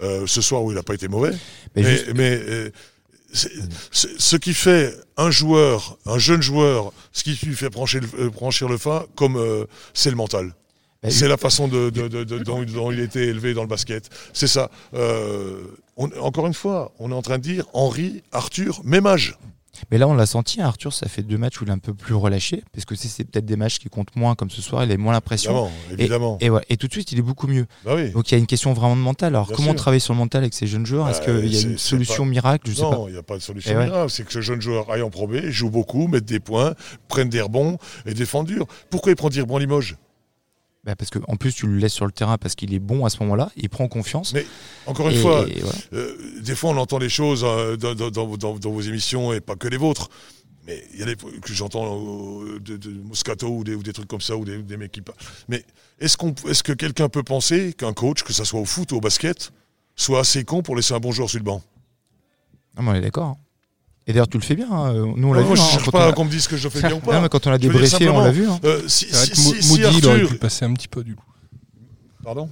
Euh, ce soir, où il n'a pas été mauvais. Mais Mais, juste- mais, euh, c'est- c'est- ce qui fait un joueur, un jeune joueur, ce qui lui fait franchir le, euh, franchir le pas, comme euh, c'est le mental. Bah, c'est la façon de, de- de- de- dont, dont il était élevé dans le basket. C'est ça. Euh, on- encore une fois, on est en train de dire Henri, Arthur, même âge. Mais là, on l'a senti, hein, Arthur, ça fait deux matchs où il est un peu plus relâché, parce que c'est peut-être des matchs qui comptent moins, comme ce soir, il a moins l'impression. Évidemment, évidemment. Et, ouais, et tout de suite, il est beaucoup mieux. Bah oui. Donc il y a une question vraiment de mental. Alors Bien comment sûr. travailler sur le mental avec ces jeunes joueurs? Est-ce Bah, qu'il y a une solution pas- miracle? Je. Non, il n'y a pas de solution ouais. miracle. C'est que ce jeune joueur aille en Pro B, joue beaucoup, mette des points, prenne des rebonds et défende dur. Pourquoi il prend des rebonds Limoges? Bah, parce qu'en plus, tu le laisses sur le terrain parce qu'il est bon à ce moment-là, il prend confiance. Mais Encore une Et- fois, et voilà. Euh, des fois, on entend des choses euh, dans, dans- dans- dans- dans vos émissions et pas que les vôtres. Mais il y a des que j'entends euh, de, de Moscato ou des, ou des trucs comme ça ou des, des mecs qui parlent. Mais est-ce qu'on, est-ce que quelqu'un peut penser qu'un coach, que ça soit au foot ou au basket, soit assez con pour laisser un bon joueur sur le banc? Ah, mais on est d'accord. hein. Et d'ailleurs, tu le fais bien. hein. Nous, on l'a Moi, vu. je hein, cherche quand pas on a- qu'on me dise que je le fais bien ou Non, pas. mais quand on dire débriefé, on l'a vu. hein. Euh, si, si- si- Moody, il aurait pu passer un petit peu du coup. Pardon?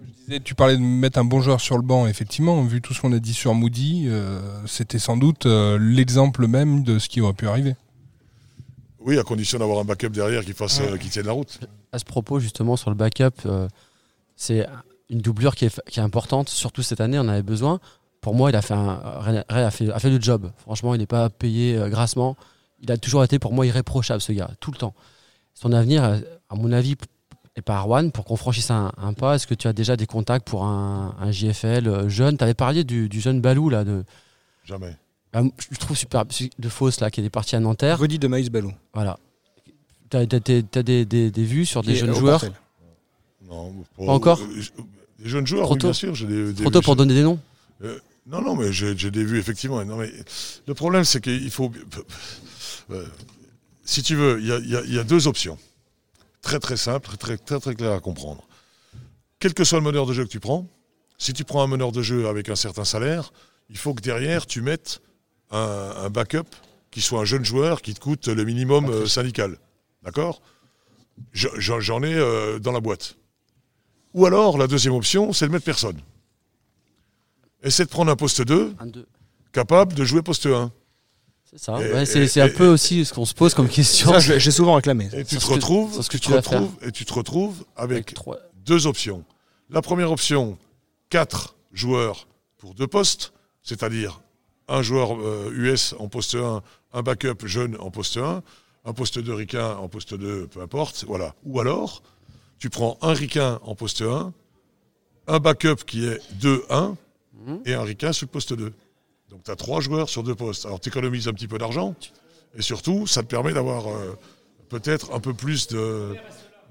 Je disais, Tu parlais de mettre un bon joueur sur le banc. Effectivement, vu tout ce qu'on a dit sur Moody, euh, c'était sans doute euh, l'exemple même de ce qui aurait pu arriver. Oui, à condition d'avoir un backup derrière qui fasse, euh, qui tienne la route. À ce propos, justement, sur le backup, euh, c'est une doublure qui est, qui est importante, surtout cette année, on en avait besoin. Pour moi, il a fait, un, a fait, a fait le job. Franchement, il n'est pas payé euh, grassement. Il a toujours été, pour moi, irréprochable, ce gars, tout le temps. Son avenir, à mon avis, est par One pour qu'on franchisse un, un pas. Est-ce que tu as déjà des contacts pour un, un JFL euh, jeune? Tu avais parlé du, du jeune Balou, là, de, Jamais. ah, je trouve super, de Fausse, là, qui est parti à Nanterre. Rudy de Maïs Ballou. Voilà. Tu as, des, des, des vues sur des jeunes joueurs? Non, Pas encore? euh, Des jeunes joueurs, oui, bien sûr. des- Trop tôt pour donner des noms? Non, non, mais j'ai des vues, effectivement. Non, mais le problème, c'est qu'il faut. euh, si tu veux, il y a, y y deux options. Très, très simples, très, très, très claires à comprendre. Quel que soit le meneur de jeu que tu prends, si tu prends un meneur de jeu avec un certain salaire, il faut que derrière, tu mettes un, un backup qui soit un jeune joueur qui te coûte le minimum euh, syndical. D'accord? Je- J'en j'en ai euh, dans la boîte. Ou alors, la deuxième option, c'est de mettre personne. Essaie de prendre un poste 2 Un, deux. capable de jouer poste 1. C'est ça. Ouais, c'est un et- peu aussi ce qu'on se pose comme question. J'ai souvent réclamé. Et tu te retrouves, tu te et tu te retrouves avec Avec trois. deux options. La première option, quatre joueurs pour deux postes, c'est-à-dire un joueur euh, US en poste 1, un backup jeune en poste 1, un poste 2 ricain en poste 2, peu importe, voilà. Ou alors, tu prends un ricain en poste 1, un backup qui est 2-1 Mhm. et un ricain sur le poste 2. Donc tu as trois joueurs sur deux postes. Alors tu économises un petit peu d'argent et surtout, ça te permet d'avoir euh, peut-être un peu plus de,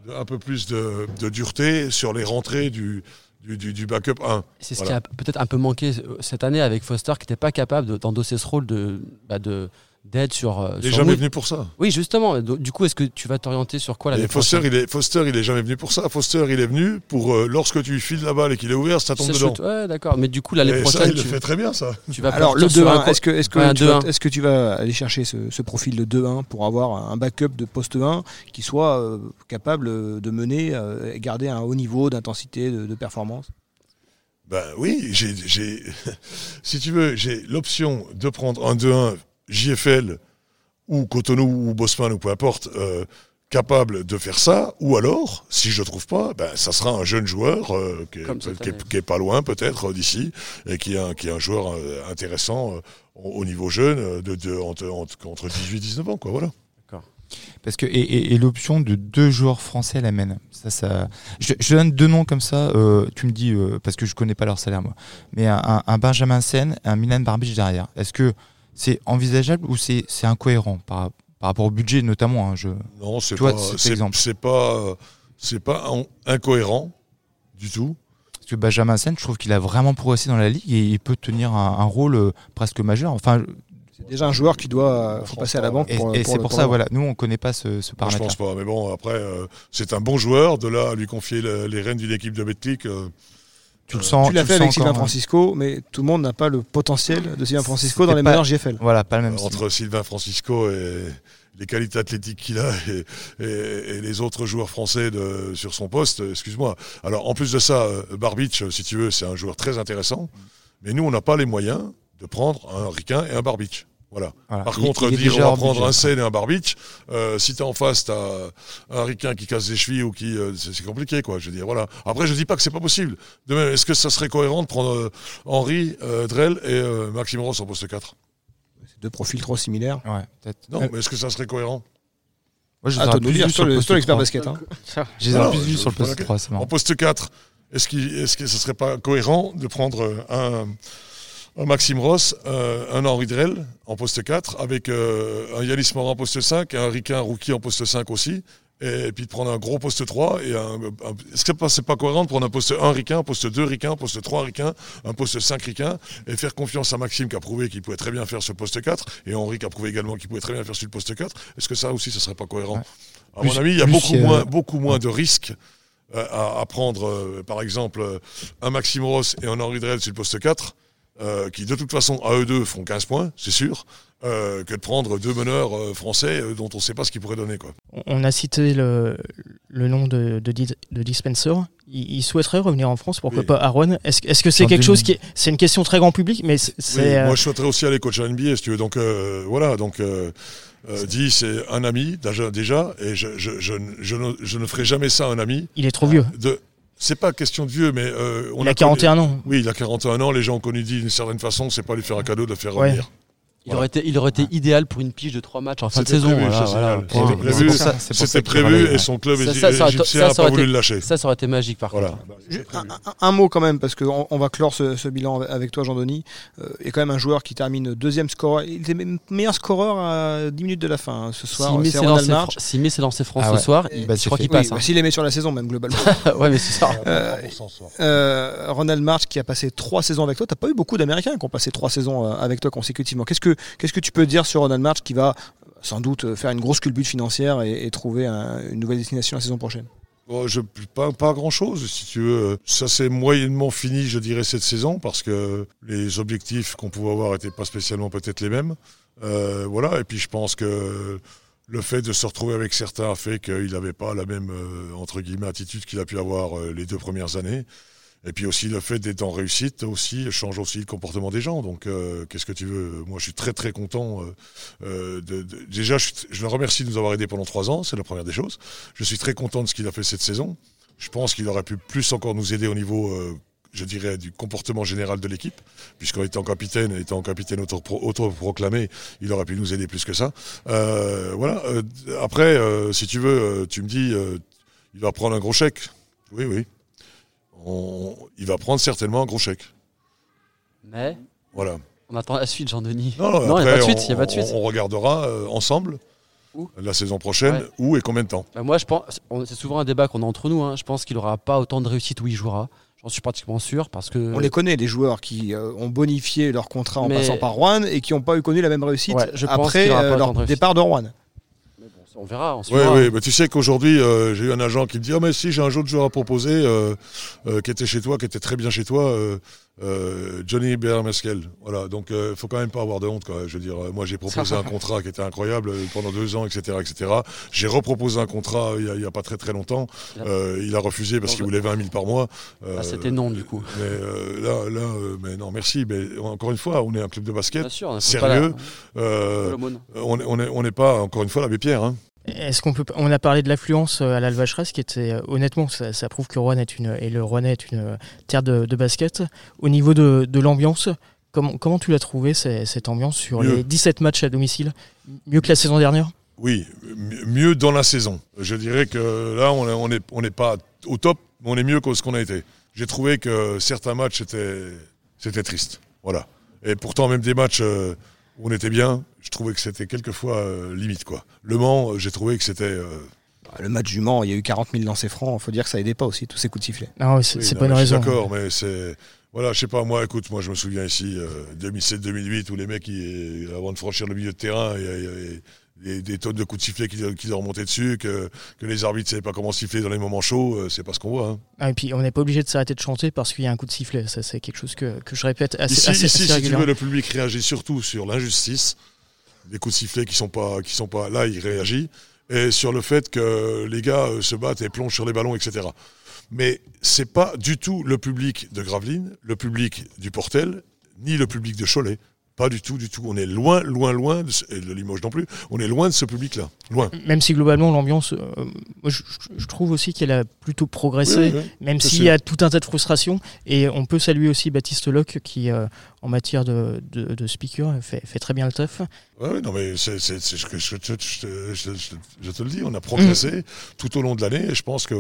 de- un peu plus de, de dureté sur les rentrées du, du, du- du backup 1. C'est ce Voilà. qui a peut-être un peu manqué euh, cette année avec Foster qui n'était pas capable de- d'endosser ce rôle de bah, de d'aide sur. euh, Il n'est jamais venu pour ça. Oui, justement. Du coup, est-ce que tu vas t'orienter sur quoi l'année Foster, prochaine il est, Foster, il est jamais venu pour ça. Foster, il est venu pour euh, lorsque tu files la balle et qu'il est ouvert, ça tombe C'est dedans. Ouais, d'accord. Mais du coup, l'année Et ça, prochaine, il le tu, fait très bien, ça. tu vas Alors, le partir sur un 2-1, co- est-ce que, est-ce, que Ouais, un tu vas, 2-1. est-ce que tu vas aller chercher ce, ce profil de 2-1 pour avoir un backup de poste 1 qui soit euh, capable de mener euh, et garder un haut niveau d'intensité, de, de performance? Ben oui, j'ai, j'ai- si tu veux, j'ai l'option de prendre un 2-1 JFL ou Cotonou ou Bosman ou peu importe, euh, capable de faire ça, ou alors, si je ne trouve pas, ben, ça sera un jeune joueur euh, qui, est, Comme cette qui est- année. qui est pas loin peut-être d'ici, et qui est un, qui est un joueur euh, intéressant euh, au au niveau jeune, de, de- entre, entre, entre 18 et 19 ans, quoi, voilà. Parce que et, et- et l'option de deux joueurs français l'amène. Ça, ça. Je, je donne deux noms comme ça. euh, tu me dis euh, parce que je connais pas leur salaire moi. Mais un, un- un Benjamin Sen, un Milan Barbic derrière. Est-ce que c'est envisageable ou c'est c'est incohérent par, par rapport au budget notamment hein, je... Non, c'est pas, c'est, pas, euh, c'est pas in- incohérent du tout. Parce que Benjamin Sen, je trouve qu'il a vraiment progressé dans la ligue et il peut tenir un, un rôle euh, presque majeur. Enfin, C'est déjà un joueur qui doit faut passer à la banque. Et, pour, et c'est pour pour ça, voilà, nous on connaît pas ce, ce Je paramètre. pense pas, mais bon, après, euh, c'est un bon joueur. De là à lui confier le- les rênes d'une équipe de Betclic, euh, Tu le sens. Tu l'as le fait sens avec Sylvain hein. Francisco, mais tout le monde n'a pas le potentiel de Sylvain Francisco dans les meilleurs GFL. Voilà, pas le même. entre Sylvain Francisco et les qualités athlétiques qu'il a et, et- et les autres joueurs français de, sur son poste, excuse-moi. Alors, en plus de ça, euh, Barbic, si tu veux, c'est un joueur très intéressant. Mais nous, on n'a pas les moyens de prendre un Riquin et un Barbic. Voilà. Voilà. Par Il- contre, il dire on va prendre un Seine et un Barbic, euh, si t'es en face, t'as un Riquin qui casse des chevilles ou qui, euh, c'est compliqué, quoi. Je veux dire, voilà. Après, je dis pas que c'est pas possible. De même, est-ce que ça serait cohérent de prendre euh, Henri, euh, Drell et euh, Maxime Ross en poste 4 C'est deux profils trop similaires. Ouais, peut-être. Non, mais est-ce que ça serait cohérent? Moi, je les Ah, nous plus dire vus sur le sur l'expert 3. basket. hein. Je les aurais Non, plus vus sur le poste que- 3, c'est marrant. En poste 4, est-ce qu'il est-ce que ce serait pas cohérent de prendre un, un Maxime Ross, euh, un Henri Drell en poste 4, avec euh, un Yanis Morin en poste 5, un Riquin rookie en poste 5 aussi, et puis de prendre un gros poste 3 et un, un- est-ce que c'est pas cohérent de prendre un poste 1 Riquin, un poste 2 Riquin, un poste 3 Riquin, un poste 5 Riquin et faire confiance à Maxime qui a prouvé qu'il pouvait très bien faire ce poste 4 et Henri qui a prouvé également qu'il pouvait très bien faire sur le poste 4. Est-ce que ça aussi ce serait pas cohérent? Ouais. À Plus- mon avis, il y a beaucoup euh, moins beaucoup moins de risques euh, à, à prendre, euh, par exemple, un Maxime Ross et un Henri Drell sur le poste 4, euh, qui de toute façon, à eux deux, font 15 points, c'est sûr, euh, que de prendre deux meneurs euh, français euh, dont on ne sait pas ce qu'ils pourraient donner. Quoi. On a cité le, le nom de, de, de Dispenser. Il, il souhaiterait revenir en France, pourquoi Oui. pas Aaron? Est-ce est-ce que c'est quelque 2000. chose qui est. C'est une question très grand public, mais c'est. Oui, euh, Moi, je souhaiterais aussi aller coach à NBA, si tu veux. Donc, euh, voilà. Donc, euh, euh, Di, c'est un ami, déjà, déjà et je, je, je, ne- je ne, je ne ferai jamais ça à un ami. il est trop vieux. De, c'est pas question de vieux, mais euh, on Il a connu- 41 ans. Oui, il a 41 ans. Les gens ont connu d'une certaine façon. C'est pas lui faire un cadeau de le faire Ouais. revenir. Il aurait été, il aurait été idéal pour une pige de trois matchs en fin de saison. ça C'était prévu et son club Ça, ça, ça égyptien n'a pas voulu le lâcher. Ça, ça aurait été magique par Voilà. contre. Un, un- un mot quand même, parce qu'on on va clore ce, ce bilan avec toi, Jean-Denis. Euh, il y a quand même un joueur qui termine deuxième scoreur. Il était meilleur scoreur à 10 minutes de la fin hein, ce soir. S'il met, ses lancers s'il met ses lancers francs Ah ce ouais. soir, Et il- bah, je crois qu'il passe. hein. S'il les met sur la saison, même globalement. ouais, mais c'est ça. Euh, euh, Ronald March qui a passé trois saisons avec toi. T'as pas eu beaucoup d'Américains qui ont passé trois saisons euh, avec toi consécutivement. Qu'est-ce que qu'est-ce que tu peux dire sur Ronald March qui va sans doute euh, faire une grosse culbute financière et, trouver un- une nouvelle destination la saison prochaine? Bon, je, pas, pas grand chose, si tu veux. Ça s'est moyennement fini, je dirais, cette saison, parce que les objectifs qu'on pouvait avoir n'étaient pas spécialement peut-être les mêmes. Euh, voilà, et puis je pense que le fait de se retrouver avec certains a fait qu'il n'avait pas la même, euh, entre guillemets, attitude qu'il a pu avoir les deux premières années. Et puis aussi le fait d'être en réussite aussi change aussi le comportement des gens. Donc euh, qu'est-ce que tu veux? Moi je suis très très content. euh, euh, de, de- déjà je, je le remercie de nous avoir aidés pendant trois ans, c'est la première des choses. Je suis très content de ce qu'il a fait cette saison. Je pense qu'il aurait pu plus encore nous aider au niveau, euh, je dirais, du comportement général de l'équipe, puisqu'en étant capitaine, étant capitaine autopro- autoproclamé, il aurait pu nous aider plus que ça. Euh, voilà. Euh, après, euh, si tu veux, euh, tu me dis, euh, il va prendre un gros chèque. Oui, oui. On- il va prendre certainement un gros chèque. Mais Voilà. on attend la suite, Jean-Denis. Non, Non, il n'y a après, pas de suite. on- Il y a pas de suite. On, regardera euh, ensemble Où la saison prochaine, Ouais. où et combien de temps. Bah, moi, je pense, on- c'est souvent un débat qu'on a entre nous. hein. Je pense qu'il n'aura pas autant de réussite où il jouera. J'en suis pratiquement sûr parce que. On les connaît, des joueurs qui euh, ont bonifié leur contrat en Mais- passant par Rouen et qui n'ont pas eu connu la même réussite Ouais, je pense après euh, leur de départ de Rouen. On verra. On Oui, oui, mais tu sais qu'aujourd'hui, euh, j'ai eu un agent qui me dit Ah, mais si, j'ai un autre joueur à proposer euh, euh, qui était chez toi, qui était très bien chez toi, Johnny Bermeskel. Voilà, donc il faut quand même pas avoir de honte. Quoi. Je veux dire, moi, j'ai proposé un contrat qui était incroyable pendant deux ans, etc. etc. J'ai reproposé un contrat il y a- pas très très longtemps. Il a refusé parce qu'il voulait 20 000 par mois. Ah, c'était non, du coup. Mais là, là mais non, merci. Mais encore une fois, on est un club de basket. Sûr, Sérieux, la- on est- on n'est on n'est pas, encore une fois, l'abbé Pierre. Hein. Est-ce qu'on peut on a parlé de l'affluence euh, à l'Alvacheresse qui était euh, honnêtement ça, ça prouve que Rouen est une et le Rouennais est une euh, terre de, de basket. Au niveau de, de l'ambiance, comment comment tu l'as trouvé cette ambiance sur Mieux. les 17 matchs à domicile? Mieux que la saison dernière? Oui, mieux dans la saison. Je dirais que là, on est- on n'est on pas au top, mais on est mieux que ce qu'on a été. J'ai trouvé que certains matchs, c'était c'était triste. Voilà. Et pourtant, même des matchs où on était bien, je trouvais que c'était quelquefois euh, limite. quoi. Le Mans, euh, j'ai trouvé que c'était... euh, Le match du Mans, il y a eu 40 000 lancers francs. Il faut dire que ça aidait pas aussi tous ces coups de sifflet. Non, c'est oui, pas une mais je suis raison. D'accord, mais c'est Voilà, je sais pas, moi, écoute, moi je me souviens ici, 2007-2008, où les mecs, avant de franchir le milieu de terrain, il y a, des, des, tonnes de coups de sifflet qui, qui leur montaient dessus, que, que les arbitres ne savaient pas comment siffler dans les moments chauds, euh, c'est pas ce qu'on voit. Hein. Ah, et puis on n'est pas obligé de s'arrêter de chanter parce qu'il y a un coup de sifflet. Ça, c'est quelque chose que, que, je répète assez, ici, assez, ici si tu veux, le public réagit surtout sur l'injustice, des coups de sifflet qui sont pas, sont pas là, il réagit, et sur le fait que les gars euh, se battent et plongent sur les ballons, etc. Mais c'est pas du tout le public de Gravelines, le public du Portel, ni le public de Cholet. Pas du tout, du tout. On est loin, loin, loin, de, et de Limoges non plus, on est loin de ce public-là. Loin. Même si globalement l'ambiance, euh, je, je, trouve aussi qu'elle a plutôt progressé, oui, oui, même s'il y a tout un tas de frustrations. Et on peut saluer aussi Baptiste Locke qui, euh, en matière de, de, de, speaker, fait, fait très bien le taf. Oui, non, mais c'est ce que je, je, te le dis, on a progressé mmh. tout au long de l'année et je pense que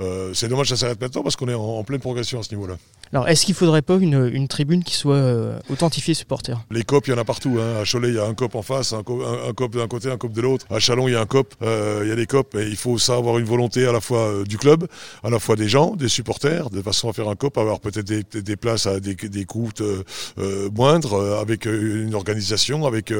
euh, c'est dommage que ça s'arrête maintenant parce qu'on est en, en, pleine progression à ce niveau-là. Alors, est-ce qu'il ne faudrait pas une, une, tribune qui soit euh, authentifiée supporter Les copes, il y en a partout. Hein. À Cholet, il y a un cop en face, un cop, un, un cop d'un côté, un cop de l'autre. À Chalon, il y a un cop, euh, il y a des copes. Et il faut ça avoir une volonté à la fois euh, du club, à la fois des gens, des supporters, de façon à faire un cop, avoir peut-être des, des, places à des, des coûts euh, moindres, avec une organisation, avec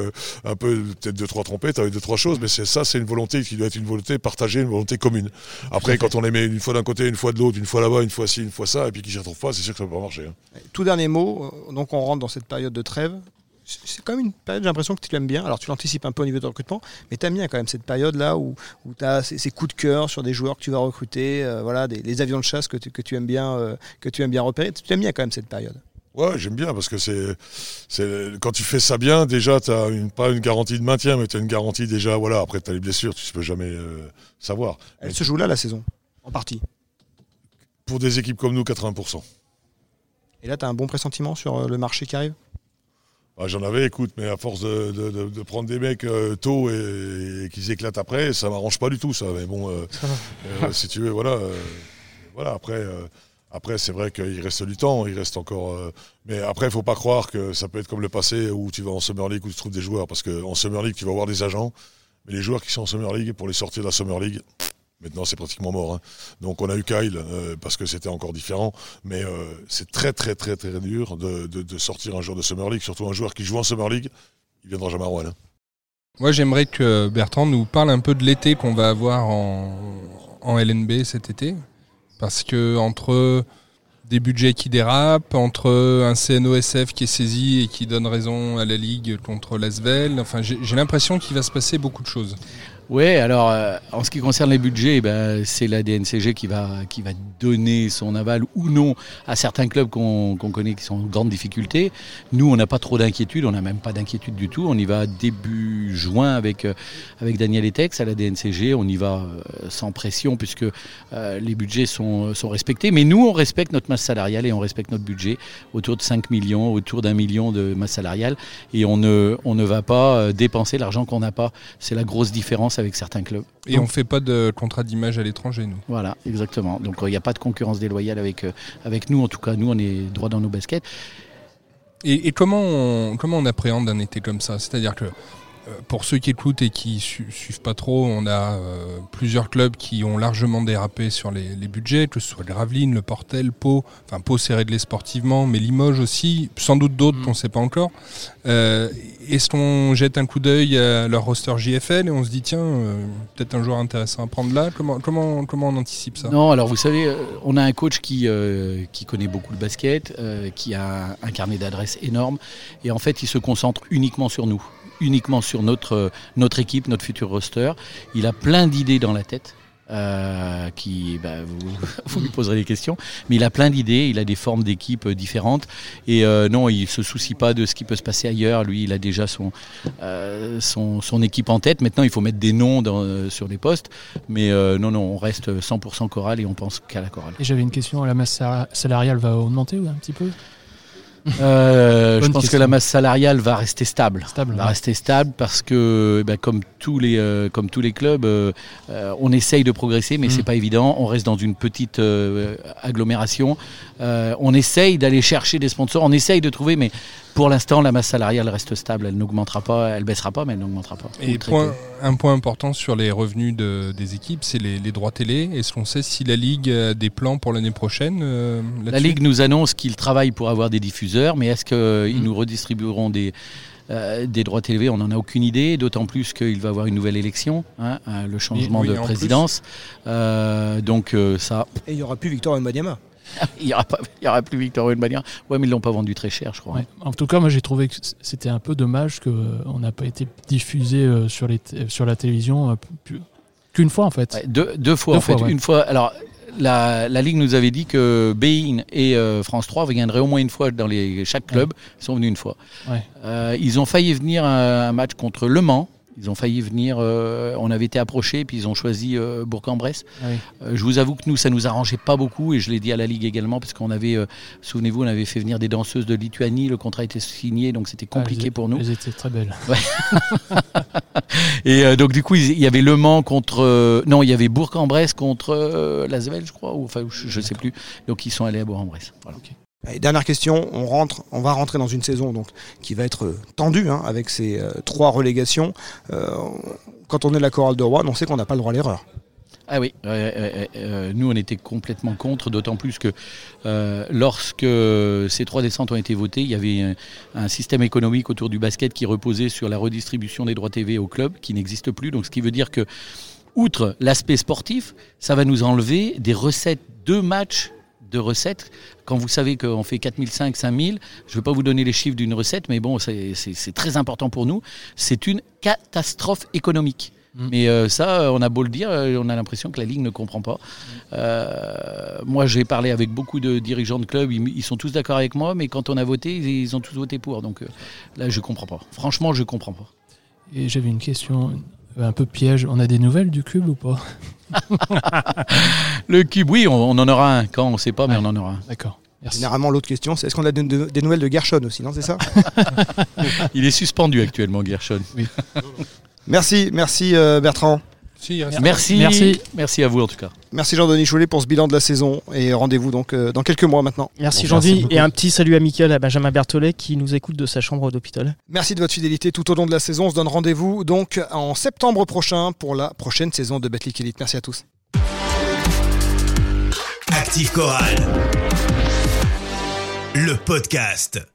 un peu peut-être deux trois trompettes, avec deux trois choses. Mais c'est ça, c'est une volonté qui doit être une volonté partagée, une volonté commune. Après, quand on les met une fois d'un côté, une fois de l'autre, une fois là-bas, une fois ci, une fois ça, et puis qu'ils s'y retrouvent pas, c'est sûr que ça peut pas marcher. Hein. Tout dernier mot, donc on rentre dans cette période de trêve. C'est quand même une période, j'ai l'impression que tu l'aimes bien. Alors tu l'anticipes un peu au niveau de recrutement, mais tu aimes bien quand même cette période-là où, où tu as ces, ces, coups de cœur sur des joueurs que tu vas recruter, euh, voilà, des, les avions de chasse que tu, que tu aimes bien, euh, que tu aimes bien repérer. Tu aimes bien quand même cette période. Ouais, j'aime bien parce que c'est, c'est quand tu fais ça bien, déjà tu as une, pas une garantie de maintien, mais tu as une garantie déjà. Voilà, après tu as les blessures, tu peux jamais euh, savoir. Elle mais se joue là la saison, en partie. Pour des équipes comme nous, 80%. Et là, tu as un bon pressentiment sur le marché qui arrive? Bah, J'en avais, écoute, mais à force de, de, de, de prendre des mecs euh, tôt et, et qu'ils éclatent après, ça m'arrange pas du tout, ça. Mais bon, euh, euh, si tu veux, voilà. voilà, après. Après, c'est vrai qu'il reste du temps, il reste encore. Euh, mais après, il faut pas croire que ça peut être comme le passé où tu vas en Summer League où tu trouves des joueurs. Parce qu'en Summer League, tu vas avoir des agents. Mais les joueurs qui sont en Summer League, pour les sortir de la Summer League, maintenant c'est pratiquement mort. Hein. Donc on a eu Kyle euh, parce que c'était encore différent. Mais euh, c'est très, très, très, très dur de, sortir un joueur de Summer League. Surtout un joueur qui joue en Summer League, il viendra jamais à Rouen. Hein. Moi, j'aimerais que Bertrand nous parle un peu de l'été qu'on va avoir en, en LNB cet été. Parce que entre des budgets qui dérapent, entre un CNOSF qui est saisi et qui donne raison à la Ligue contre l'Asvel. Enfin, j'ai l'impression qu'il va se passer beaucoup de choses. Oui, alors euh, en ce qui concerne les budgets, ben, c'est la DNCG qui va, qui va donner son aval ou non à certains clubs qu'on qu connaît qui sont en grande difficulté. Nous, on n'a pas trop d'inquiétude, on n'a même pas d'inquiétude du tout. On y va début juin avec, euh, avec Daniel Etex à la DNCG. On y va euh, sans pression puisque les budgets sont, sont respectés. Mais nous, on respecte notre masse salariale et on respecte notre budget autour de 5 millions, autour d'un million de masse salariale. Et on ne, on ne va pas dépenser l'argent qu'on n'a pas. C'est la grosse différence avec certains clubs. Et Donc, on ne fait pas de contrat d'image à l'étranger, nous. Voilà, exactement. Donc il n'y a pas de concurrence déloyale avec, euh, avec nous. En tout cas, nous, on est droit dans nos baskets. Et, et comment, on, comment on appréhende un été comme ça? C'est-à-dire que pour ceux qui écoutent et qui su suivent pas trop, on a euh, plusieurs clubs qui ont largement dérapé sur les, les budgets, que ce soit le Gravelines, le Portel, Pau. Enfin, Pau s'est réglé sportivement, mais Limoges aussi, sans doute d'autres mmh. qu'on ne sait pas encore. Euh, Est-ce qu'on jette un coup d'œil à leur roster JFL et on se dit, tiens, euh, peut-être un joueur intéressant à prendre là? Comment, comment, comment on anticipe ça? Non, alors vous savez, on a un coach qui, euh, qui connaît beaucoup le basket, euh, qui a un carnet d'adresses énorme, et en fait, il se concentre uniquement sur nous uniquement sur notre, notre équipe, notre futur roster. Il a plein d'idées dans la tête. Euh, qui bah, vous, vous, lui poserez des questions. Mais il a plein d'idées il a des formes d'équipe différentes. Et euh, non il se soucie pas de ce qui peut se passer ailleurs. Lui il a déjà son euh, son, son, équipe en tête. Maintenant il faut mettre des noms sur les postes. Mais euh, non non on reste 100% chorale et on pense qu'à la chorale. Et j'avais une question. La masse salariale va augmenter ou un petit peu? Euh, je pense question. que la masse salariale va rester stable. Stable, va ouais. rester stable parce que, ben, comme tous les euh, comme tous les clubs, euh, on essaye de progresser, mais Mm. c'est pas évident. On reste dans une petite euh, agglomération. Euh, on essaye d'aller chercher des sponsors. On essaye de trouver, mais pour l'instant, la masse salariale reste stable. Elle n'augmentera pas, elle baissera pas, mais elle n'augmentera pas. Et point, un point important sur les revenus de- des équipes, c'est les, les droits télé. Est-ce qu'on sait si la Ligue a des plans pour l'année prochaine euh, La Ligue nous annonce qu'ils travaillent pour avoir des diffuseurs, mais est-ce qu'ils Mm. nous redistribueront des, euh, des droits télé On n'en a aucune idée, d'autant plus qu'il va y avoir une nouvelle élection, hein, euh, le changement oui, de en présidence. Euh, donc euh, ça, Et il n'y aura plus Victor Mbadiama. il n'y aura, pas- il y aura plus Victor Wembanyama. Ouais, mais ils l'ont pas vendu très cher, je crois. Ouais. En tout cas, moi j'ai trouvé que c'était un peu dommage qu'on n'a pas été diffusé sur, les sur la télévision qu'une fois en fait. Ouais, deux, deux fois Deux en fait. ouais. Une fois. Alors. La, la Ligue nous avait dit que Bein et euh, France 3 viendraient au moins une fois dans les, chaque club. Ils sont venus une fois. Ouais. Euh, ils ont failli venir à un match contre Le Mans. Ils ont failli venir. euh, on avait été approchés, puis ils ont choisi euh, Bourg-en-Bresse. Ah oui. Euh, je vous avoue que nous, ça nous arrangeait pas beaucoup, et je l'ai dit à la Ligue également, parce qu'on avait, euh, souvenez-vous, on avait fait venir des danseuses de Lituanie. Le contrat était signé, donc c'était compliqué Ah, elles- pour nous. Elles étaient très belles. Et euh, donc du coup, il y avait Le Mans contre, euh, non, il y avait Bourg-en-Bresse contre euh, Lasvel, je crois, ou enfin, je, je sais plus. Donc ils sont allés à Bourg-en-Bresse. Voilà. Dernière question, on va rentrer dans une saison qui va être euh, tendue hein, avec ces euh, trois relégations. Euh, quand on est la chorale de Rouen, on sait qu'on n'a pas le droit à l'erreur. Ah oui, nous on était complètement contre, d'autant plus que lorsque ces trois descentes ont été votées, il y avait un, un système économique autour du basket qui reposait sur la redistribution des droits TV au club, qui n'existe plus. Donc ce qui veut dire que, outre l'aspect sportif, ça va nous enlever des recettes de matchs de recettes. Quand vous savez qu'on fait 4005, 5000, je ne vais pas vous donner les chiffres d'une recette, mais bon, c'est très important pour nous. C'est une catastrophe économique. Mm. Mais euh, ça, on a beau le dire, euh, on a l'impression que la Ligue ne comprend pas. Euh, moi, j'ai parlé avec beaucoup de dirigeants de clubs, ils, ils sont tous d'accord avec moi, mais quand on a voté, ils, ils ont tous voté pour. Donc euh, là, je comprends pas. Franchement, je comprends pas. Et j'avais une question un peu piège. On a des nouvelles du club ou pas? Le cube, oui, on, on en aura un. Quand on ne sait pas, mais Ouais. on en aura un. D'accord. Merci. Généralement, l'autre question, c'est est-ce qu'on a de- de- des nouvelles de Gershon aussi, non C'est ça? Il est suspendu actuellement, Gershon. Merci, merci euh, Bertrand. Si, Merci. Merci. Merci à vous en tout cas. Merci Jean-Denis Choulet pour ce bilan de la saison et rendez-vous donc euh, dans quelques mois maintenant. Merci Bon, Jean-Denis et un petit salut amical à Benjamin Berthollet qui nous écoute de sa chambre d'hôpital. Merci de votre fidélité tout au long de la saison. On se donne rendez-vous donc en septembre prochain pour la prochaine saison de Betclic Elite. Merci à tous. Active Chorale. Le podcast.